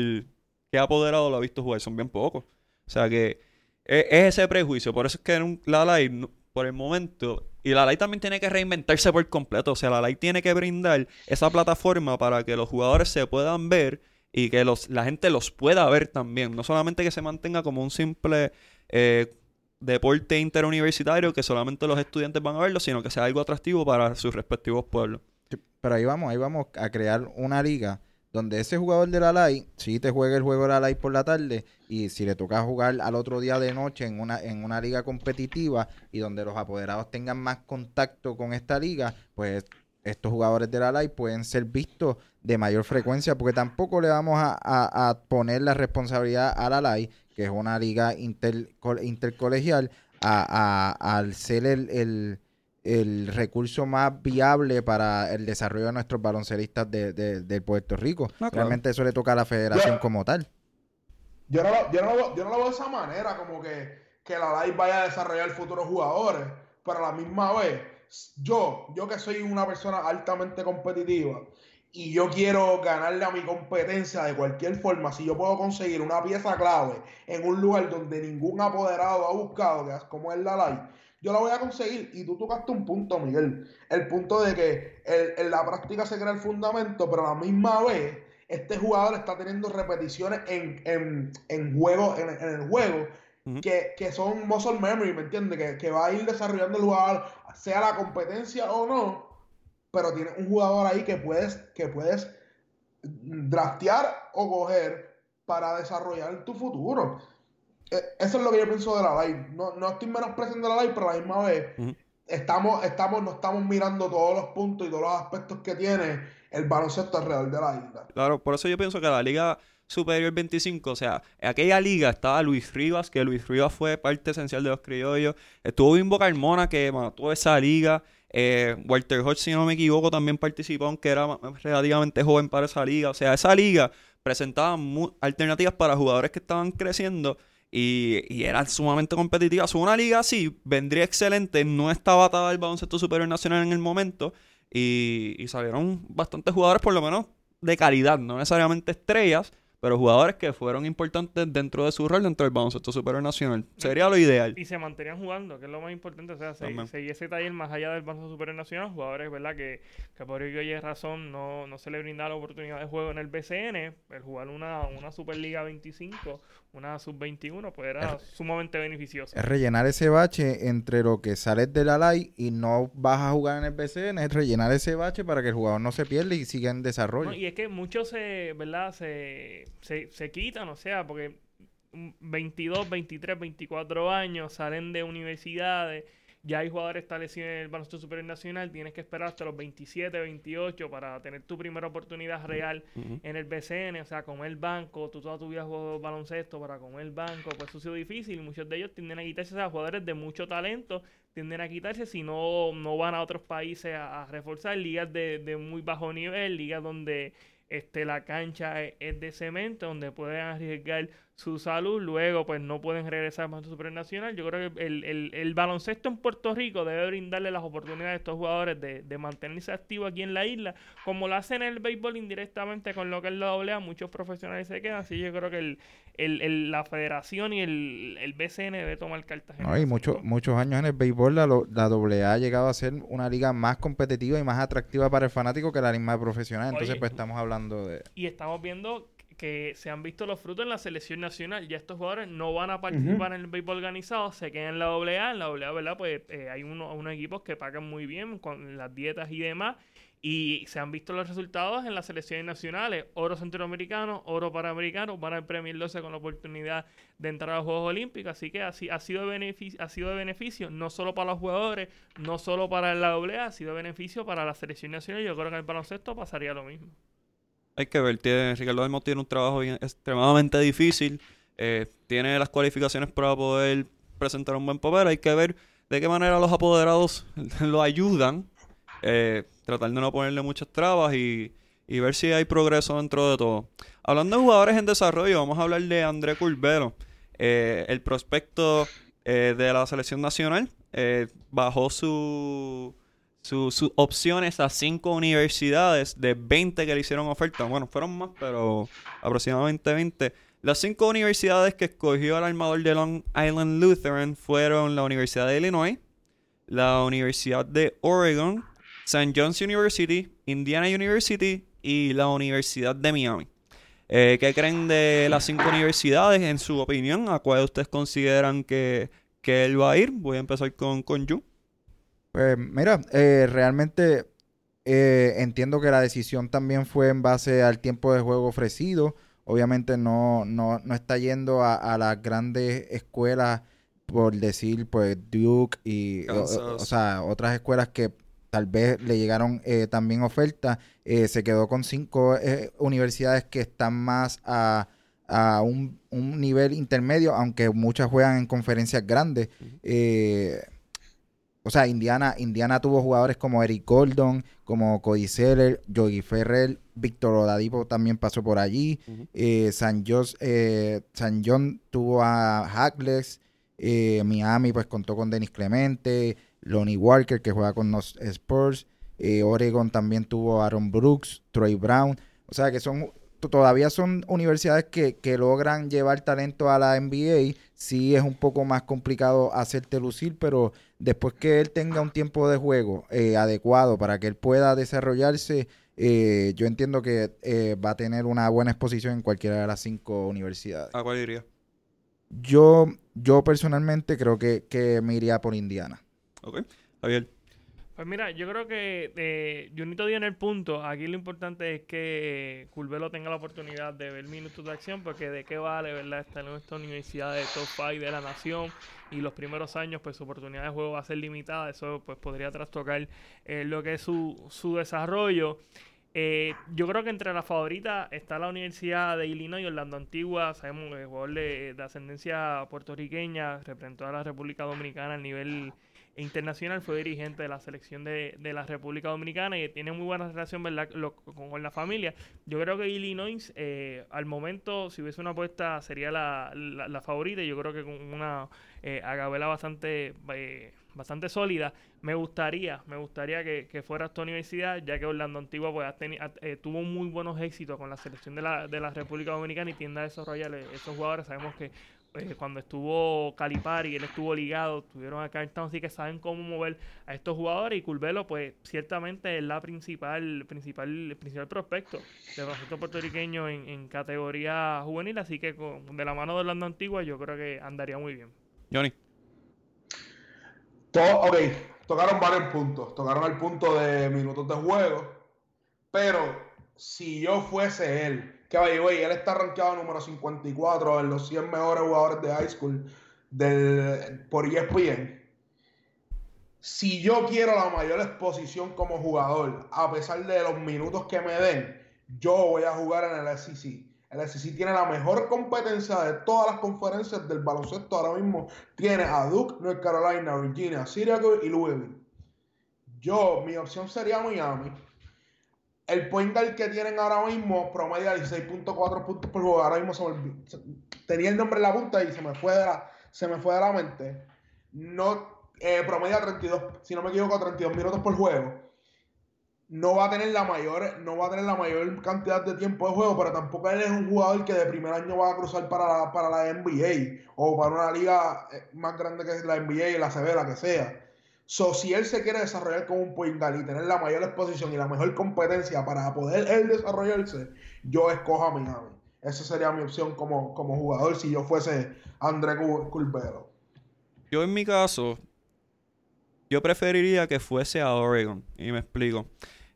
¿Qué apoderado lo ha visto jugar? Son bien pocos. O sea que es, ese prejuicio. Por eso es que la LAI, por el momento, y la LAI también tiene que reinventarse por completo. O sea, la LAI tiene que brindar esa plataforma para que los jugadores se puedan ver y que los, la gente los pueda ver también. No solamente que se mantenga como un simple eh, deporte interuniversitario que solamente los estudiantes van a verlo, sino que sea algo atractivo para sus respectivos pueblos. pero ahí vamos, ahí vamos a crear una liga donde ese jugador de la LAI, si te juega el juego de la LAI por la tarde y si le toca jugar al otro día de noche en una, en una liga competitiva y donde los apoderados tengan más contacto con esta liga, pues estos jugadores de la LAI pueden ser vistos de mayor frecuencia porque tampoco le vamos a, poner la responsabilidad a la LAI, que es una liga inter, intercolegial, a, al ser el el recurso más viable para el desarrollo de nuestros baloncelistas de, de, Puerto Rico. Realmente eso le toca a la federación como tal. Yo no, lo, yo, no lo, yo no lo veo de esa manera, como que, que la LAI vaya a desarrollar futuros jugadores, pero a la misma vez, yo, yo que soy una persona altamente competitiva y yo quiero ganarle a mi competencia de cualquier forma, si yo puedo conseguir una pieza clave en un lugar donde ningún apoderado ha buscado, que es como es la LAI, yo la voy a conseguir. Y tú tocaste un punto, Miguel. El punto de que en la práctica se crea el fundamento, pero a la misma vez este jugador está teniendo repeticiones en, en, en juego, en, el juego, que, que, son muscle memory, ¿me entiendes? Que, que, va a ir desarrollando el jugador, sea la competencia o no, pero tiene un jugador ahí que puedes, que puedes draftear o coger para desarrollar tu futuro. Eh, eso es lo que yo pienso de la live. No, no estoy menospreciando la live, pero a la misma vez estamos, estamos, no estamos mirando todos los puntos y todos los aspectos que tiene el baloncesto alrededor de la isla. Claro, por eso yo pienso que la Liga Superior 25, o sea, en aquella liga estaba Luis Rivas, que Luis Rivas fue parte esencial de los criollos. Estuvo Bimbo Carmona, que mató esa liga. Eh, Walter Hodge, si no me equivoco, también participó, aunque era relativamente joven para esa liga. O sea, esa liga presentaba alternativas para jugadores que estaban creciendo y, y era sumamente competitiva. Una liga así vendría excelente. No estaba atada el baloncesto superior nacional en el momento. Y, y salieron bastantes jugadores, por lo menos de calidad, no necesariamente estrellas, pero jugadores que fueron importantes dentro de su rol dentro del baloncesto superior nacional. Sería lo ideal. Y se mantenían jugando, que es lo más importante. O sea, seguir ese taller más allá del baloncesto superior nacional, jugadores, ¿verdad? Que, que por ello hay razón no, no se le brinda la oportunidad de juego en el BCN. El jugar una, una Superliga 25, una Sub-21, pues era sumamente beneficioso. Es rellenar ese bache entre lo que sales de la LAI y no vas a jugar en el BCN. Es rellenar ese bache para que el jugador no se pierda y siga en desarrollo. y es que muchos se, ¿verdad? Se se, se quitan, o sea, porque 22, 23, 24 años salen de universidades, ya hay jugadores establecidos en el baloncesto superior nacional, tienes que esperar hasta los 27, 28 para tener tu primera oportunidad real en el BCN, o sea, con el banco, tú toda tu vida jugado baloncesto para comer el banco, pues eso ha sido difícil, muchos de ellos tienden a quitarse, o sea, jugadores de mucho talento tienden a quitarse si no, no van a otros países a, reforzar ligas de, de muy bajo nivel, ligas donde este, la cancha es, de cemento, donde pueden arriesgar su salud, luego pues no pueden regresar al baloncesto supernacional. Yo creo que el, el, baloncesto en Puerto Rico debe brindarle las oportunidades a estos jugadores de, de mantenerse activos aquí en la isla, como lo hacen en el béisbol indirectamente con lo que es la AA, muchos profesionales se quedan, así yo creo que el, el, la federación y el, el BCN debe tomar cartas. No, hay muchos muchos años en el béisbol la, la AA ha llegado a ser una liga más competitiva y más atractiva para el fanático que la liga profesional. Entonces, pues estamos hablando de... Y estamos viendo que se han visto los frutos en la selección nacional. Ya estos jugadores no van a participar en el béisbol organizado, se quedan en la AA. En la AA, ¿verdad? Pues eh, hay uno, unos equipos que pagan muy bien con las dietas y demás. Y se han visto los resultados en las selecciones nacionales. Oro centroamericano, oro panamericano, van al Premier 12 con la oportunidad de entrar a los Juegos Olímpicos. Así que así, ha, sido de beneficio, ha sido de beneficio no solo para los jugadores, no solo para la AA, ha sido de beneficio para la selección nacional. Yo creo que en el baloncesto pasaría lo mismo. Hay que ver, tiene, Ricardo Almo tiene un trabajo extremadamente difícil. Eh, tiene las cualificaciones para poder presentar un buen papel. Hay que ver de qué manera los apoderados lo ayudan. Eh, tratar de no ponerle muchas trabas y, ver si hay progreso dentro de todo. Hablando de jugadores en desarrollo, vamos a hablar de André Curvelo, eh, el prospecto de la selección nacional. bajó su sus opciones a cinco universidades de 20 que le hicieron oferta. Bueno, fueron más, pero aproximadamente 20. Las cinco universidades que escogió el armador de Long Island Lutheran fueron la Universidad de Illinois, la Universidad de Oregon, St. John's University, Indiana University y la Universidad de Miami. Eh, ¿Qué creen de las cinco universidades? En su opinión, ¿a cuál ustedes consideran que, que él va a ir? Voy a empezar con, con Yu. Pues mira, eh, realmente eh, entiendo que la decisión también fue en base al tiempo de juego ofrecido. Obviamente no, no, no está yendo a, las grandes escuelas, por decir, pues Duke y o, sea, otras escuelas que tal vez le llegaron eh, también ofertas. se quedó con cinco universidades que están más a, a un, un, nivel intermedio, aunque muchas juegan en conferencias grandes. O sea, Indiana, Indiana tuvo jugadores como Eric Gordon, como Cody Seller, Yogi Ferrer, Víctor Oladipo también pasó por allí. Eh, San, eh, San John tuvo a Hackles. Eh, Miami pues contó con Dennis Clemente, Lonnie Walker que juega con los Spurs. Oregon también tuvo Aaron Brooks, Troy Brown. O sea que son todavía son universidades que, que, logran llevar talento a la NBA. Sí es un poco más complicado hacerte lucir, pero después que él tenga un tiempo de juego eh, adecuado para que él pueda desarrollarse, eh, yo entiendo que eh, va a tener una buena exposición en cualquiera de las cinco universidades. ¿A cuál diría? Yo, yo personalmente creo que, que me iría por Indiana. Ok. Javier. Pues mira, yo creo que eh, Junito dio en el punto. Aquí lo importante es que Curvelo tenga la oportunidad de ver minutos de acción, porque de qué vale, ¿verdad? Estar en esta universidad de top 5 de la nación y los primeros años, pues su oportunidad de juego va a ser limitada. Eso pues podría trastocar eh, lo que es su, su desarrollo. Eh, yo creo que entre las favoritas está la Universidad de Illinois, Orlando Antigua. Sabemos que el jugador de, de ascendencia puertorriqueña representó a la República Dominicana a nivel internacional, fue dirigente de la selección de, de la República Dominicana y tiene muy buena relación ¿verdad? Lo- con, con la familia. Yo creo que Illinois, eh, al momento, si hubiese una apuesta, sería la, la, la favorita. Yo creo que con una eh, agabela bastante, eh, bastante sólida. Me gustaría, me gustaría que, que fuera esta universidad, ya que Orlando Antigua pues, eh, tuvo muy buenos éxitos con la selección de la, de la República Dominicana y tiende a desarrollar eh, esos jugadores. Sabemos que eh, cuando estuvo Calipari, él estuvo ligado, estuvieron acá en Town, así que saben cómo mover a estos jugadores y Curvelo pues ciertamente es la principal, principal, el principal prospecto de baloncesto puertorriqueño en, en categoría juvenil, así que con- de la mano de Orlando Antigua yo creo que andaría muy bien. Johnny. To- ok, tocaron varios puntos. Tocaron el punto de minutos de juego. Pero si yo fuese él, que güey, él está rankeado número 54 en los 100 mejores jugadores de high school del, por ESPN. Si yo quiero la mayor exposición como jugador, a pesar de los minutos que me den, yo voy a jugar en el SEC. El SEC tiene la mejor competencia de todas las conferencias del baloncesto ahora mismo tiene a Duke, North Carolina, Virginia, Syracuse y Louisville. Yo, mi opción sería Miami. El point guard que tienen ahora mismo promedia 16.4 puntos por juego. Ahora mismo se me tenía el nombre en la punta y se me fue de la, se me fue de la mente. No, eh, promedia 32, si no me equivoco, 32 minutos por juego. No va a tener la mayor, no va a tener la mayor cantidad de tiempo de juego, pero tampoco él es un jugador que de primer año va a cruzar para la, para la NBA o para una liga eh, más grande que la NBA, la la que sea. So, si él se quiere desarrollar como un point y tener la mayor exposición y la mejor competencia para poder él desarrollarse, yo escojo a Miami. Esa sería mi opción como, como jugador si yo fuese André Cu- Curbelo. Yo en mi caso, yo preferiría que fuese a Oregon. Y me explico.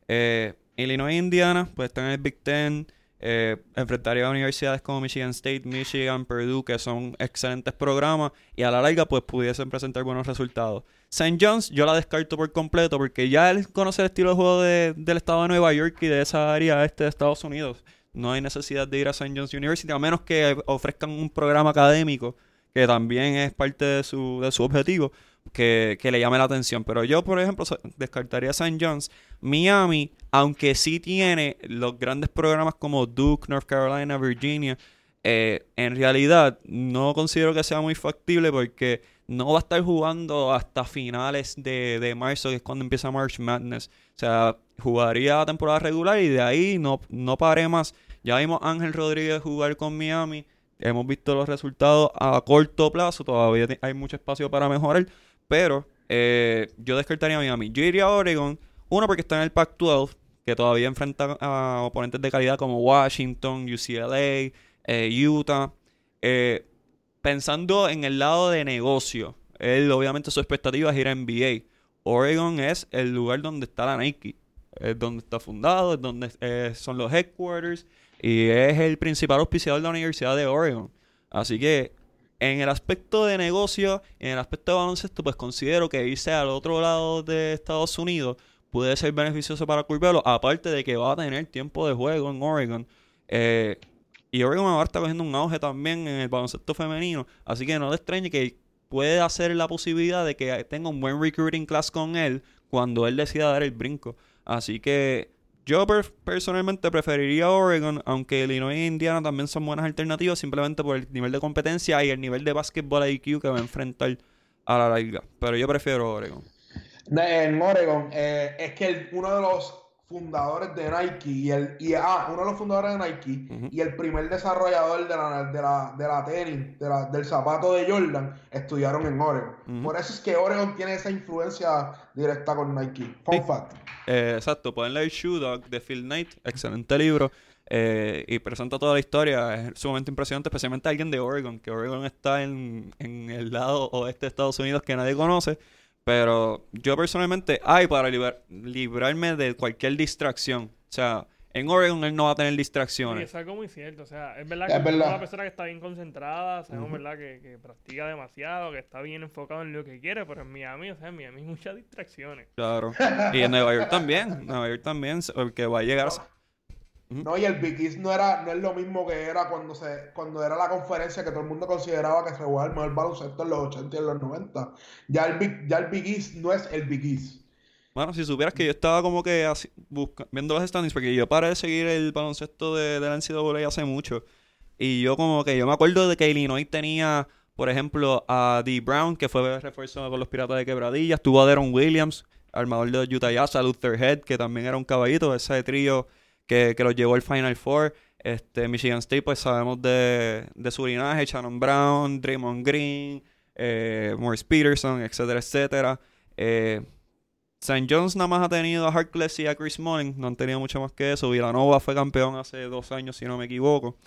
Eh, Illinois Indiana, pues están en el Big Ten. Eh, enfrentaría a universidades como Michigan State, Michigan, Purdue, que son excelentes programas. Y a la larga, pues pudiesen presentar buenos resultados. St. John's, yo la descarto por completo porque ya él conoce el estilo de juego de- del estado de Nueva York y de esa área este de Estados Unidos. No hay necesidad de ir a St. John's University, a menos que ofrezcan un programa académico que también es parte de su, de su objetivo, que, le llame la atención. Pero yo, por ejemplo, descartaría St. John's. Miami, aunque sí tiene los grandes programas como Duke, North Carolina, Virginia, eh, en realidad no considero que sea muy factible porque no va a estar jugando hasta finales de, de marzo, que es cuando empieza March Madness. O sea, jugaría la temporada regular y de ahí no, no paré más. Ya vimos a Ángel Rodríguez jugar con Miami. Hemos visto los resultados a corto plazo. Todavía hay mucho espacio para mejorar. Pero eh, yo descartaría a Miami. Yo iría a Oregon. Uno, porque está en el Pac-12, que todavía enfrenta a oponentes de calidad como Washington, UCLA, eh, Utah. Eh, pensando en el lado de negocio, él obviamente su expectativa es ir a NBA. Oregon es el lugar donde está la Nike, es donde está fundado, es donde son los headquarters y es el principal auspiciador de la Universidad de Oregon. Así que en el aspecto de negocio, en el aspecto de baloncesto, pues considero que irse al otro lado de Estados Unidos puede ser beneficioso para Curvelo, aparte de que va a tener tiempo de juego en Oregon. Eh, y Oregon ahora está cogiendo un auge también en el baloncesto femenino. Así que no le extrañe que puede hacer la posibilidad de que tenga un buen recruiting class con él cuando él decida dar el brinco. Así que yo per- personalmente preferiría Oregon, aunque Illinois e Indiana también son buenas alternativas simplemente por el nivel de competencia y el nivel de básquetbol IQ que va a enfrentar a la larga. Pero yo prefiero Oregon. En Oregon, eh, es que el- uno de los fundadores de Nike y el y, ah, uno de los fundadores de Nike y el primer desarrollador de la, de la, de la tenis, de la- del zapato de Jordan, estudiaron en Oregon. Por eso es que Oregon tiene esa influencia directa con Nike. Fun Sí. fact. Eh, exacto, pueden leer Shoe Dog de Phil Knight, excelente libro. eh, y presenta toda la historia, es sumamente impresionante, especialmente alguien de Oregon, que Oregon está en, en el lado oeste de Estados Unidos que nadie conoce. Pero yo personalmente, ay, para libar- librarme de cualquier distracción. O sea, en Oregon él no va a tener Y distracciones. es algo muy cierto. O sea, es verdad Es que es verdad. una persona que está bien concentrada, sabemos, ¿verdad? Que, que practica demasiado, que está bien enfocado en lo que quiere, pero en Miami, o sea, en Miami hay muchas distracciones. Claro. Y en Nueva York también. Nueva York también, porque va a llegar. No, y el Big East no era, no es lo mismo que era cuando se, cuando era la conferencia que todo el mundo consideraba que se jugaba el mejor baloncesto en los 80 y en los 90. Ya el Big, ya el Big East no es el Big East. Bueno, si supieras que yo estaba como que así, viendo los standings, porque yo paré de seguir el baloncesto de, de la NCAA hace mucho. Y yo como que, yo me acuerdo de que Illinois tenía, por ejemplo, a Dee Brown, que fue refuerzo con los Piratas de Quebradillas. Tuvo a Deron Williams, armador de Utah Jazz, a Luther Head, que también era un caballito, ese trío que, que los llevó al Final Four. Este, Michigan State, pues sabemos de, de su linaje, Shannon Brown, Draymond Green, eh, Morris Peterson, etcétera, etcétera. Eh, St. John's nada más ha tenido a Harkless y a Chris Mullin, no han tenido mucho más que eso. Villanova fue campeón hace dos años, si no me equivoco.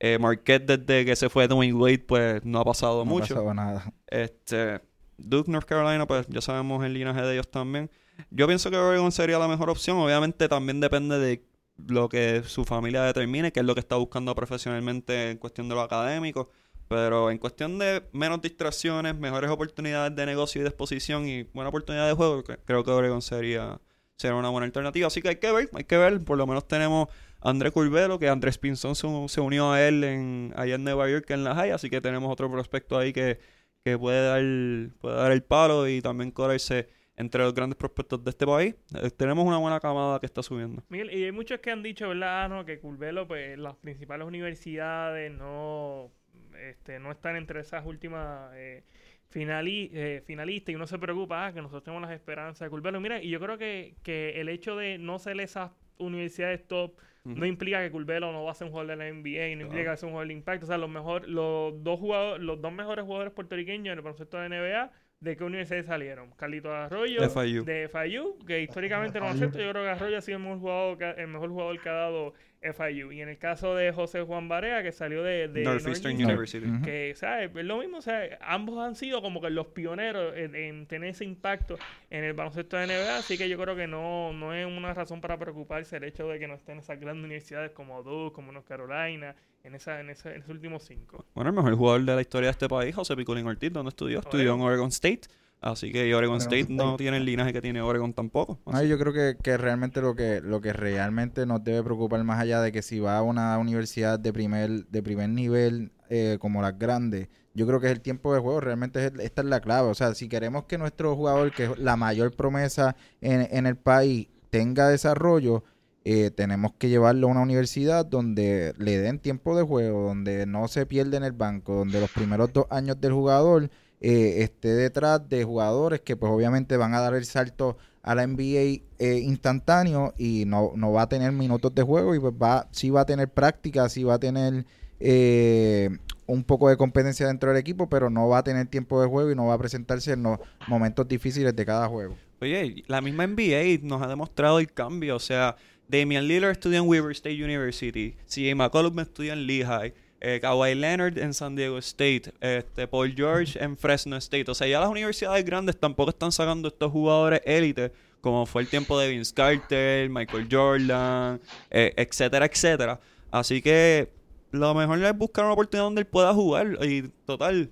Eh, Marquette, desde que se fue Dwayne Wade, pues no ha pasado No ha mucho. pasado nada. Este, Duke, North Carolina, pues ya sabemos el linaje de ellos también. Yo pienso que Oregon sería la mejor opción. Obviamente también depende de lo que su familia determine, que es lo que está buscando profesionalmente en cuestión de lo académico. Pero en cuestión de menos distracciones, mejores oportunidades de negocio y de exposición y buena oportunidad de juego, cre- creo que Oregon sería, sería una buena alternativa. Así que hay que ver, hay que ver. Por lo menos tenemos a André Curvelo, que Andrés Pinzón se, se unió a él en, allá en Nueva York, en la High. Así que tenemos otro prospecto ahí que, que puede dar, puede dar el palo y también correrse entre los grandes prospectos de este país. Eh, tenemos una buena camada que está subiendo. Miguel, y hay muchos que han dicho, ¿verdad? Ah, no, que Curvelo, pues las principales universidades no, este, no están entre esas últimas eh, finali- eh, finalistas y uno se preocupa, ah, que nosotros tenemos las esperanzas de Curvelo. Mira, y yo creo que, que el hecho de no ser esas universidades top no implica que Curvelo no va a ser un jugador de la NBA, no implica Claro. que va a ser un jugador de impacto. O sea, los, mejor, los, dos jugadores, los dos mejores jugadores puertorriqueños en el baloncesto de NBA, ¿de qué universidades salieron? Carlito Arroyo, De FIU. de FIU, que históricamente en el baloncesto yo creo que Arroyo ha sido el mejor jugador que, el mejor jugador que ha dado FIU. Y en el caso de José Juan Barea, que salió de, de Northeastern University. Que, ¿sabes? Es lo mismo, o sea, ambos han sido como que los pioneros en, en tener ese impacto en el baloncesto de NBA, así que yo creo que no, no es una razón para preocuparse el hecho de que no estén esas grandes universidades como Duke, como North Carolina, en, esa, en, esa- en esos últimos cinco. Bueno, el mejor jugador de la historia de este país, José Picolín Ortiz, donde estudió? Estudió en Oregon State. Así que Oregon Oregon State no tiene el linaje que tiene Oregon tampoco. Así- yo creo que, que realmente lo que lo que realmente nos debe preocupar más allá de que si va a una universidad de primer de primer nivel eh, como las grandes, yo creo que es el tiempo de juego, realmente es- esta es la clave. O sea, si queremos que nuestro jugador, que es la mayor promesa en, en el país, tenga desarrollo, eh, tenemos que llevarlo a una universidad donde le den tiempo de juego, donde no se pierda en el banco, donde los primeros dos años del jugador eh, esté detrás de jugadores que pues obviamente van a dar el salto a la NBA eh, instantáneo y no, no va a tener minutos de juego y pues va, sí va a tener práctica, sí va a tener eh, un poco de competencia dentro del equipo, pero no va a tener tiempo de juego y no va a presentarse en los momentos difíciles de cada juego. Oye, la misma NBA nos ha demostrado el cambio. O sea, Damian Lillard estudia en Weber State University. CJ McCollum estudia en Lehigh. Eh, Kawhi Leonard en San Diego State. Este, Paul George en Fresno State. O sea, ya las universidades grandes tampoco están sacando estos jugadores élite, como fue el tiempo de Vince Carter, Michael Jordan, eh, etcétera, etcétera. Así que lo mejor es buscar una oportunidad donde él pueda jugar. Y total,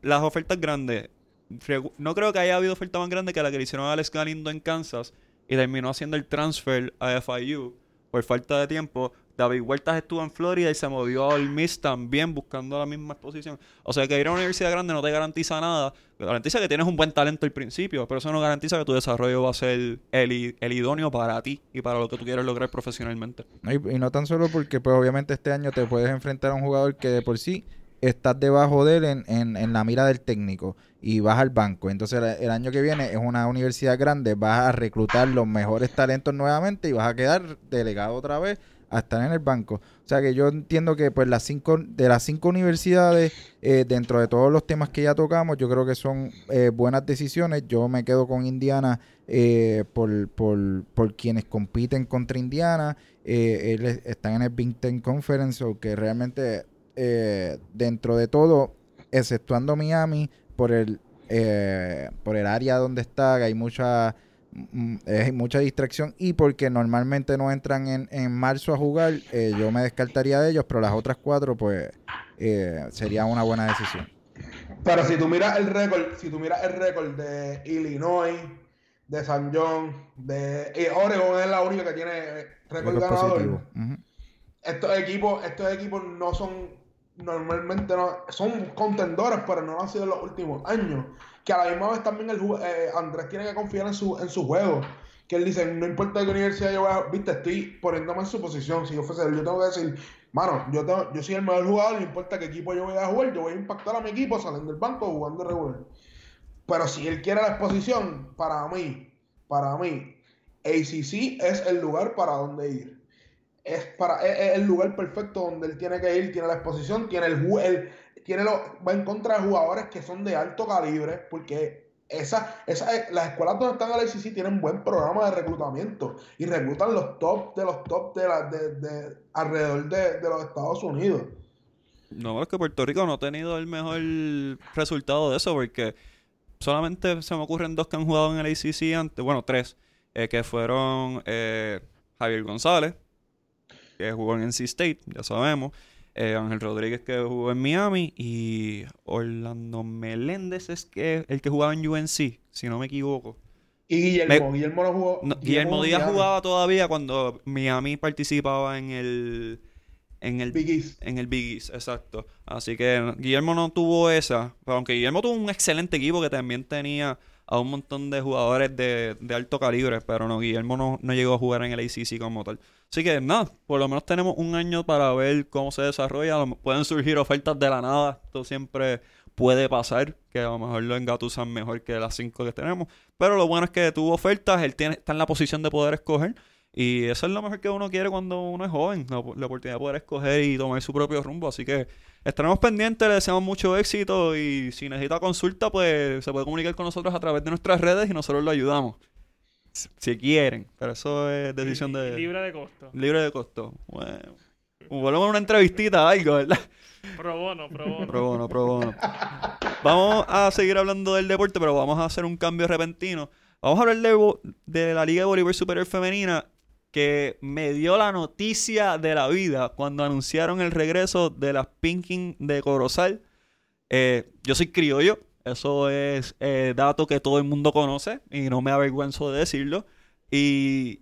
las ofertas grandes. No creo que haya habido oferta más grande que la que le hicieron a Alex Galindo en Kansas y terminó haciendo el transfer a FIU por falta de tiempo. David Huertas estuvo en Florida y se movió al Miss también buscando la misma exposición. O sea que ir a una universidad grande no te garantiza nada. Garantiza que tienes un buen talento al principio, pero eso no garantiza que tu desarrollo va a ser el, idóneo para ti y para lo que tú quieres lograr profesionalmente. Y, y no tan solo porque pues obviamente este año te puedes enfrentar a un jugador que de por sí estás debajo de él en, en, en la mira del técnico y vas al banco. Entonces el, año que viene es una universidad grande, vas a reclutar los mejores talentos nuevamente y vas a quedar delegado otra vez a estar en el banco. O sea que yo entiendo que pues las cinco, de las cinco universidades, eh, dentro de todos los temas que ya tocamos, yo creo que son eh, buenas decisiones. Yo me quedo con Indiana eh, por, por, por quienes compiten contra Indiana. Eh, están en el Big Ten Conference, o que realmente eh, dentro de todo, exceptuando Miami, por el, eh, por el área donde está, que hay mucha mm, es mucha distracción y porque normalmente no entran en, en marzo a jugar, eh, yo me descartaría de ellos, pero las otras cuatro, pues, eh, sería una buena decisión. Pero si tú miras el récord, si tú miras el récord de Illinois, de San John, de y Oregon es la única que tiene récord ganador. Estos equipos, estos equipos no son normalmente no son contendores, pero no lo han sido en los últimos años. Que a la misma vez también el eh, Andrés tiene que confiar en su, en su juego. Que él dice, no importa qué universidad yo vaya, viste, estoy poniéndome en su posición. Si yo fuese él, yo tengo que decir, mano, yo, tengo- yo soy el mejor jugador, no importa qué equipo yo vaya a jugar, yo voy a impactar a mi equipo saliendo del banco jugando regular. Pero si él quiere la exposición, para mí, para mí, ACC es el lugar para donde ir. Es, para, es, el lugar perfecto donde él tiene que ir, tiene la exposición, tiene el, el tiene lo, va en contra de jugadores que son de alto calibre, porque esa, esa, eh, las escuelas donde están el ACC tienen buen programa de reclutamiento y reclutan los top de los top de, la, de, de alrededor de, de los Estados Unidos. No, es que Puerto Rico no ha tenido el mejor resultado de eso porque solamente se me ocurren dos que han jugado en el ACC antes, bueno, tres, eh, que fueron eh, Javier González, que jugó en NC State, ya sabemos, eh, Ángel Rodríguez que jugó en Miami y Orlando Meléndez es que el que jugaba en UNC, si no me equivoco. Y Guillermo, Me- Guillermo no jugó. No, Guillermo Díaz Miami, jugaba todavía cuando Miami participaba en el en el Big East. en el Big East, exacto. Así que Guillermo no tuvo esa, pero aunque Guillermo tuvo un excelente equipo que también tenía a un montón de jugadores de, de alto calibre, pero no, Guillermo no, no llegó a jugar en el ACC como tal. Así que nada, por lo menos tenemos un año para ver cómo se desarrolla. Pueden surgir ofertas de la nada, esto siempre puede pasar, que a lo mejor lo engatusan mejor que las cinco que tenemos. Pero lo bueno es que tuvo ofertas, él tiene, está en la posición de poder escoger. Y eso es lo mejor que uno quiere cuando uno es joven, la, la oportunidad de poder escoger y tomar su propio rumbo. Así que estaremos pendientes, le deseamos mucho éxito y si necesita consulta, pues se puede comunicar con nosotros a través de nuestras redes y nosotros lo ayudamos. Si, quieren, pero eso es decisión de... Libre de costo. Libre de costo. Bueno. Volvemos a una entrevistita, algo, ¿verdad? Pro bono, pro bono. Pro bono, pro bono. Vamos a seguir hablando del deporte, pero vamos a hacer un cambio repentino. Vamos a hablar de, de la Liga de Voleibol Superior Femenina que me dio la noticia de la vida cuando anunciaron el regreso de las Pinking de Corozal. Eh, yo soy criollo, eso es eh, dato que todo el mundo conoce y no me avergüenzo de decirlo. Y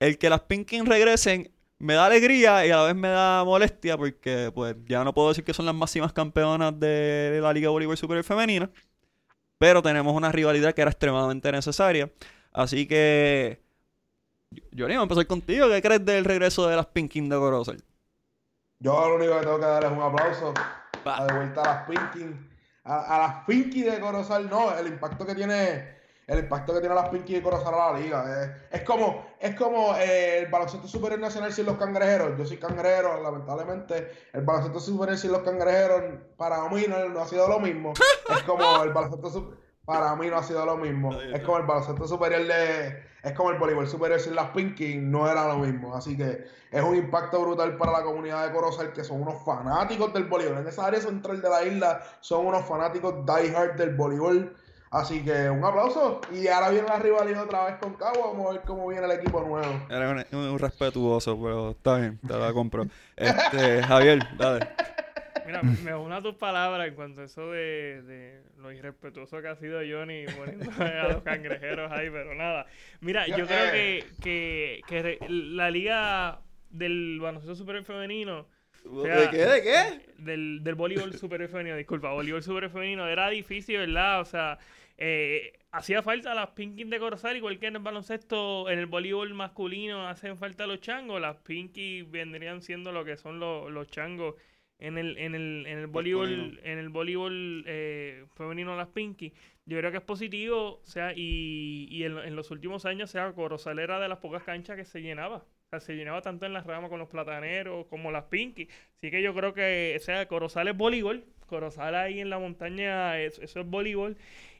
el que las Pinking regresen me da alegría y a la vez me da molestia porque pues ya no puedo decir que son las máximas campeonas de la Liga Voleibol Superior Femenina, pero tenemos una rivalidad que era extremadamente necesaria. Así que, Johnny, vamos a empezar contigo. ¿Qué crees del regreso de las Pinking de Corozal? Yo lo único que tengo que dar es un aplauso Va. de vuelta a las Pinky. A, a las Pinky de Corozal, no, el impacto que tiene. El impacto que tiene las Pinky de Corozal a la liga. Es, es como, es como eh, el baloncesto superior nacional sin los cangrejeros. Yo soy cangrejero, lamentablemente. El baloncesto superior sin los cangrejeros, para mí no, no ha sido lo mismo. Es como el baloncesto superior. Para mí no ha sido lo mismo. Es como el baloncesto superior de. Es como el voleibol superior sin las Pinky, no era lo mismo. Así que es un impacto brutal para la comunidad de Corozal, que son unos fanáticos del voleibol. En esa área central de la isla son unos fanáticos diehard del voleibol. Así que un aplauso. Y ahora viene la rivalidad otra vez con Cabo. Vamos a ver cómo viene el equipo nuevo. Era un, un respetuoso, pero está bien, te la compro. Este, Javier, dale. Mira, me uno a tus palabras en cuanto a eso de, de lo irrespetuoso que ha sido Johnny poniendo a los cangrejeros ahí, pero nada. Mira, yo creo que, que, que re- la liga del baloncesto superior femenino, sea, ¿De qué? ¿De qué? del, del voleibol superior femenino, disculpa, voleibol superior femenino, era difícil, ¿verdad? O sea, eh, hacía falta las Pinky de Corozal, igual que en el baloncesto, en el voleibol masculino hacen falta los changos, las Pinky vendrían siendo lo que son los, los changos en el, en el, en el voleibol, en el voleibol eh, femenino las Pinky. Yo creo que es positivo, o sea, y, y en, en los últimos años, o sea, Corozal era de las pocas canchas que se llenaba. O sea, se llenaba tanto en las ramas con los plataneros como las Pinky. Así que yo creo que, o sea, Corozal es voleibol. Corozal ahí en la montaña, es- eso es voleibol.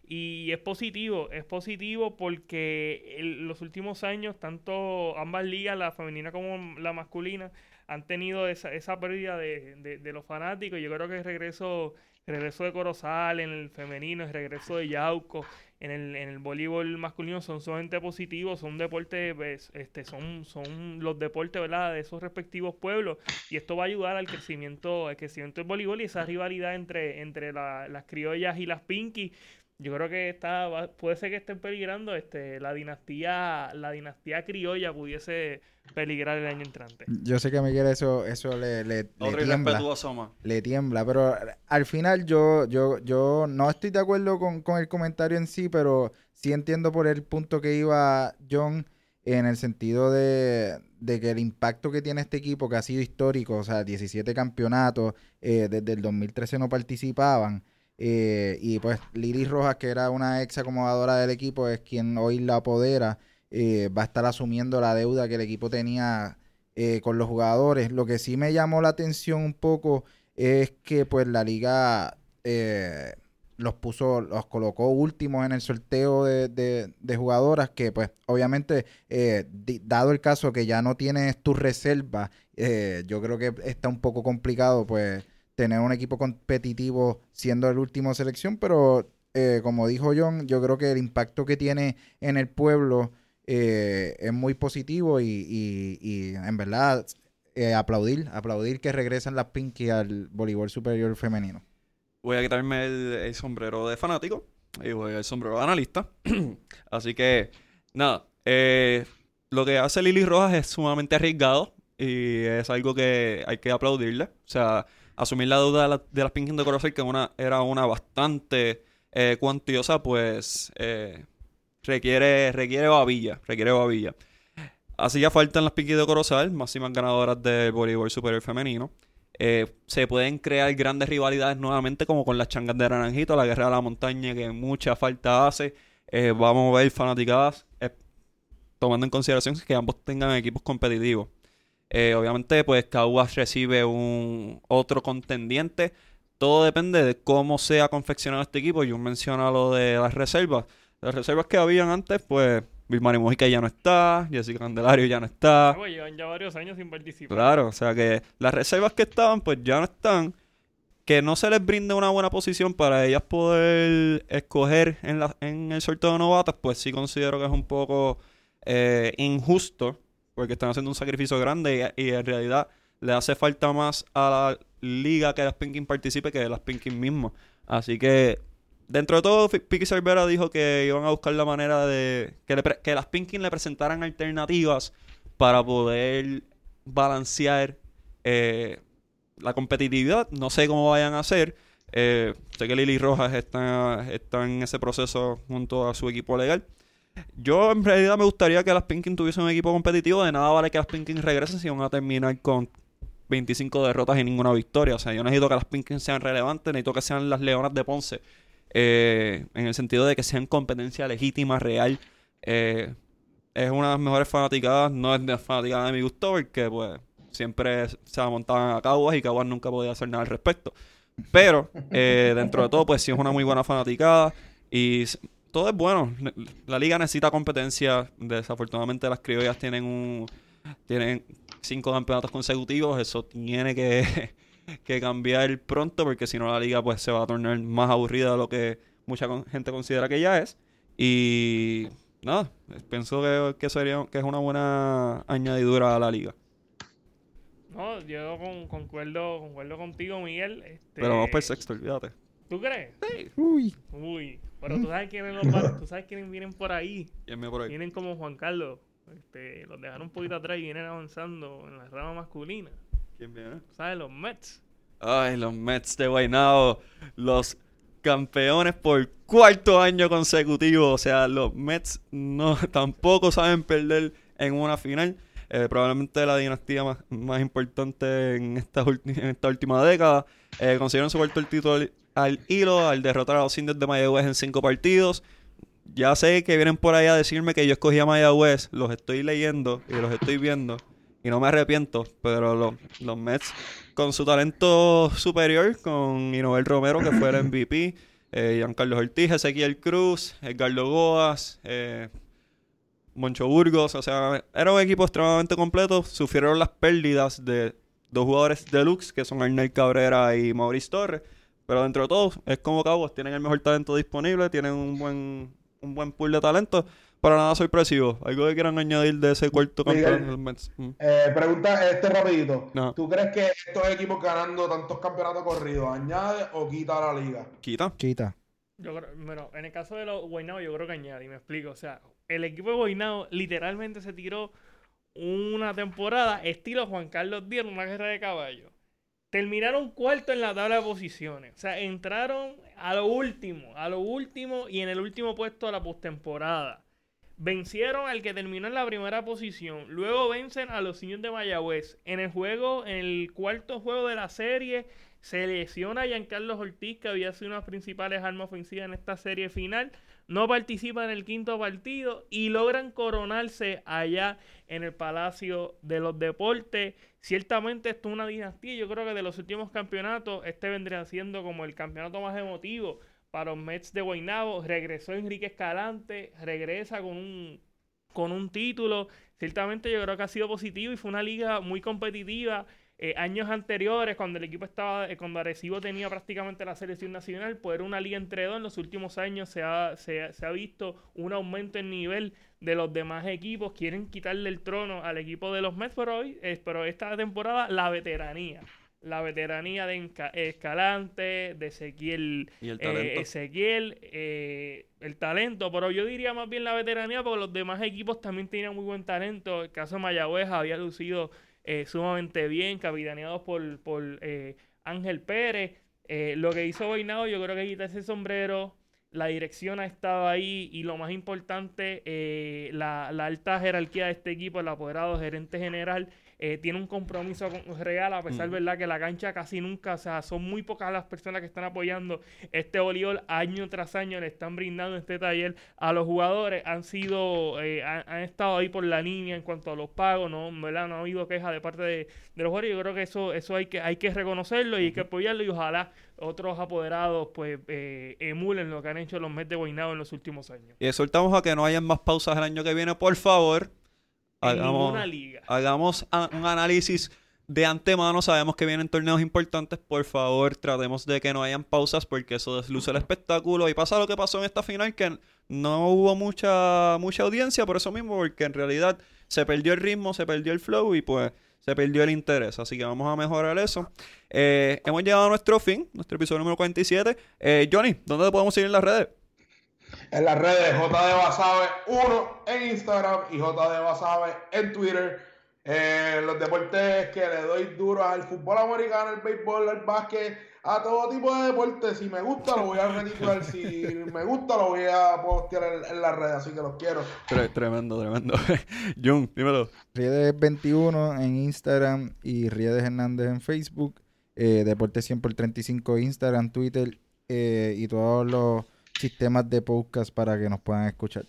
Y es positivo, es positivo porque en los últimos años, tanto ambas ligas, la femenina como la masculina, han tenido esa, esa pérdida de, de, los fanáticos. Yo creo que el regreso, el regreso de Corozal en el femenino, el regreso de Yauco en el, en el voleibol masculino son sumamente positivos, son deportes, pues, este, son, son los deportes, ¿verdad? De esos respectivos pueblos y esto va a ayudar al crecimiento, al crecimiento del voleibol y esa rivalidad entre, entre la- las criollas y las pinky. Yo creo que está, puede ser que estén peligrando, este, la dinastía, la dinastía criolla pudiese peligrar el año entrante. Yo sé que a Miguel eso, eso le, le, le Otro tiembla. más. le tiembla, pero al final yo, yo, yo no estoy de acuerdo con, con el comentario en sí, pero sí entiendo por el punto que iba John en el sentido de, de que el impacto que tiene este equipo, que ha sido histórico, o sea, 17 campeonatos, eh, desde el 2013 no participaban, eh, y pues Lili Rojas, que era una ex acomodadora del equipo, es quien hoy la apodera, eh, va a estar asumiendo la deuda que el equipo tenía eh, con los jugadores. Lo que sí me llamó la atención un poco es que pues la liga eh, los puso, los colocó últimos en el sorteo de, de- jugadoras que pues obviamente eh, dado el caso que ya no tienes tu reserva, eh, yo creo que está un poco complicado pues tener un equipo competitivo siendo el último selección, pero eh, como dijo John, yo creo que el impacto que tiene en el pueblo eh, es muy positivo y, y- en verdad eh, aplaudir, aplaudir que regresan las Pinky al voleibol superior femenino. Voy a quitarme el, sombrero de fanático y voy al sombrero de analista. Así que, nada, lo que hace Lili Rojas es sumamente arriesgado y es algo que hay que aplaudirle. O sea, asumir la deuda de, la- de las Pinkin de Corozal, que una, era una bastante eh, cuantiosa, pues eh, requiere, requiere babilla, requiere babilla. Así ya faltan las Pinkin de Corozal, máximas ganadoras del voleibol superior femenino. Eh, se pueden crear grandes rivalidades nuevamente, como con las changas de Naranjito, la guerra de la montaña, que mucha falta hace. Vamos a ver fanaticadas, tomando en consideración que ambos tengan equipos competitivos. Eh, obviamente, pues Caguas recibe un otro contendiente. Todo depende de cómo sea confeccionado este equipo. Yo menciono lo de las reservas. Las reservas que habían antes, pues Vilmari Mojica ya no está, Jessica Candelario ya no está. Pues, llevan ya varios años sin participar. Claro, o sea que las reservas que estaban, pues ya no están. Que no se les brinde una buena posición para ellas poder escoger en, la, en el sorteo de novatas, pues sí considero que es un poco eh, injusto, porque están haciendo un sacrificio grande y, en realidad le hace falta más a la liga que las Pinkin participe que las Pinkin mismas. Así que, dentro de todo, Piqui Cervera dijo que iban a buscar la manera de que, le que las Pinkin le presentaran alternativas para poder balancear eh, la competitividad. No sé cómo vayan a hacer. Eh, sé que Lili Rojas está, está en ese proceso junto a su equipo legal. Yo en realidad me gustaría que las Pinkin tuviesen un equipo competitivo. De nada vale que las Pinkin regresen si van a terminar con 25 derrotas y ninguna victoria. O sea, yo necesito que las Pinkin sean relevantes, necesito que sean las Leonas de Ponce. eh, en el sentido de que sean competencia legítima, real. Eh, es una de las mejores fanaticadas, no es de las fanaticadas de mi gusto, porque pues siempre se montaban a Caguas y Caguas nunca podía hacer nada al respecto. Pero eh, dentro de todo, pues sí es una muy buena fanaticada y todo es bueno. La liga necesita competencia. Desafortunadamente las criollas tienen un tienen cinco campeonatos consecutivos. Eso tiene que, que cambiar pronto porque si no la liga pues se va a tornar más aburrida de lo que mucha gente considera que ya es. Y nada, pienso que, que sería que es una buena añadidura a la liga. No, yo con- concuerdo, concuerdo contigo, Miguel. Este, Pero vamos por el sexto, olvídate. ¿Tú crees? Uy, Uy, pero tú sabes quiénes los van- tú sabes quiénes vienen por ahí. ¿Quién me por ahí? Vienen como Juan Carlos. Este, los dejaron un poquito atrás y vienen avanzando en la rama masculina. ¿Quién viene? ¿Sabes? Los Mets. Ay, los Mets de Guaynabo, los campeones por cuarto año consecutivo. O sea, los Mets no tampoco saben perder en una final. Eh, probablemente la dinastía más, más importante en esta, en esta última década. Eh, consiguieron su cuarto título al, hilo al derrotar a los indios de Mayagüez en cinco partidos. Ya sé que vienen por ahí a decirme que yo escogí a Mayagüez. Los estoy leyendo y los estoy viendo. Y no me arrepiento, pero los, los Mets con su talento superior, con Inovel Romero, que fue el MVP, eh, Giancarlo Ortiz, Ezequiel Cruz, Edgardo Goas, eh, Moncho Burgos, o sea, era un equipo extremadamente completo. Sufrieron las pérdidas de dos jugadores deluxe, que son Arnel Cabrera y Maurice Torres. Pero dentro de todo, es como Caguas, tienen el mejor talento disponible, tienen un buen, un buen pool de talento. Para nada sorpresivo. ¿Algo que quieran añadir de ese cuarto campeón del Mets? Mm. Eh, pregunta este rapidito. No. ¿Tú crees que estos equipos ganando tantos campeonatos corridos añade o quita la liga? Quita. Quita. Yo creo, bueno, en el caso de los Guaynabo, yo creo que añade, y me explico. O sea, el equipo de Guaynabo literalmente se tiró una temporada estilo Juan Carlos Díaz, una guerra de caballos. Terminaron cuarto en la tabla de posiciones. O sea, entraron a lo último, a lo último y en el último puesto de la postemporada. Vencieron al que terminó en la primera posición. Luego vencen a los niños de Mayagüez. En el juego, en el cuarto juego de la serie, se lesiona a Giancarlo Ortiz, que había sido una de las principales armas ofensivas en esta serie final. No participa en el quinto partido y logran coronarse allá en el Palacio de los Deportes. Ciertamente esto es una dinastía. Yo creo que de los últimos campeonatos, este vendría siendo como el campeonato más emotivo para los Mets de Guaynabo. Regresó Enrique Escalante, regresa con un, con un título. Ciertamente yo creo que ha sido positivo y fue una liga muy competitiva. Eh, años anteriores, cuando el equipo estaba, eh, cuando Arecibo tenía prácticamente la selección nacional, pues era una liga entre dos. En los últimos años se ha, se, ha- se ha visto un aumento en nivel de los demás equipos. Quieren quitarle el trono al equipo de los Mets, pero hoy, eh, pero esta temporada la veteranía. La veteranía de Enca- Escalante, de Ezequiel Y el talento. Ezequiel, eh, el talento, pero yo diría más bien la veteranía porque los demás equipos también tenían muy buen talento. El caso de Mayagüez había lucido eh, sumamente bien, capitaneados por, por eh, Ángel Pérez. Eh, lo que hizo Boinado, yo creo que quitarse el sombrero, la dirección ha estado ahí y lo más importante, la, la alta jerarquía de este equipo, el apoderado, gerente general, eh, tiene un compromiso con- real, a pesar, Ujú. ¿verdad?, que la cancha casi nunca, o sea, son muy pocas las personas que están apoyando este voleibol año tras año, le están brindando este taller a los jugadores, han sido, eh, han, han estado ahí por la línea en cuanto a los pagos, no, ¿verdad? no ha habido queja de parte de, de los jugadores, yo creo que eso, eso hay que, hay que reconocerlo y hay que apoyarlo y ojalá otros apoderados pues eh, emulen lo que han hecho los Mets de Guaynabo en los últimos años. Y exhortamos a que no hayan más pausas el año que viene, por favor. Hagamos, ninguna liga. hagamos a- un análisis de antemano. Sabemos que vienen torneos importantes. Por favor, tratemos de que no hayan pausas porque eso desluce el espectáculo. Y pasa lo que pasó en esta final, que no hubo mucha, mucha audiencia por eso mismo, porque en realidad se perdió el ritmo, se perdió el flow y pues se perdió el interés. Así que vamos a mejorar eso. Eh, hemos llegado a nuestro fin, nuestro episodio número 47. Eh, Johnny, ¿dónde te podemos seguir en las redes? En las redes JD Basabe 1 en Instagram y JD Basabe en Twitter. Eh, los deportes que le doy duro al fútbol americano, al béisbol, al básquet, a todo tipo de deportes. Si me gusta, lo voy a retitular. Si me gusta, lo voy a postear en, en las redes. Así que los quiero. Tre- tremendo, tremendo. Jun, dímelo. Riedes 21 en Instagram y Riedes Hernández en Facebook. Eh, Deporte 100 por 35 Instagram, Twitter eh, y todos los sistemas de podcast para que nos puedan escuchar.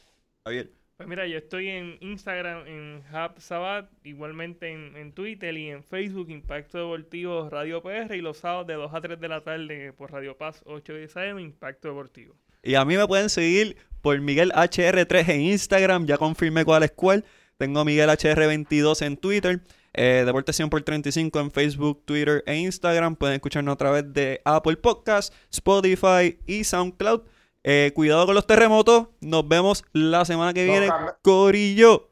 Javier. Pues mira, yo estoy en Instagram, en Hub Sabat, igualmente en, en Twitter y en Facebook, Impacto Deportivo Radio PR, y los sábados de 2 a 3 de la tarde por Radio Paz 810 AM, Impacto Deportivo. Y a mí me pueden seguir por Miguel HR3 en Instagram. Ya confirmé cuál es cuál. Tengo a Miguel HR22 en Twitter. Eh, Deporte 100 por 35 en Facebook, Twitter e Instagram. Pueden escucharnos a través de Apple Podcasts, Spotify y SoundCloud. Eh, cuidado con los terremotos. Nos vemos la semana que No, viene. Corillo.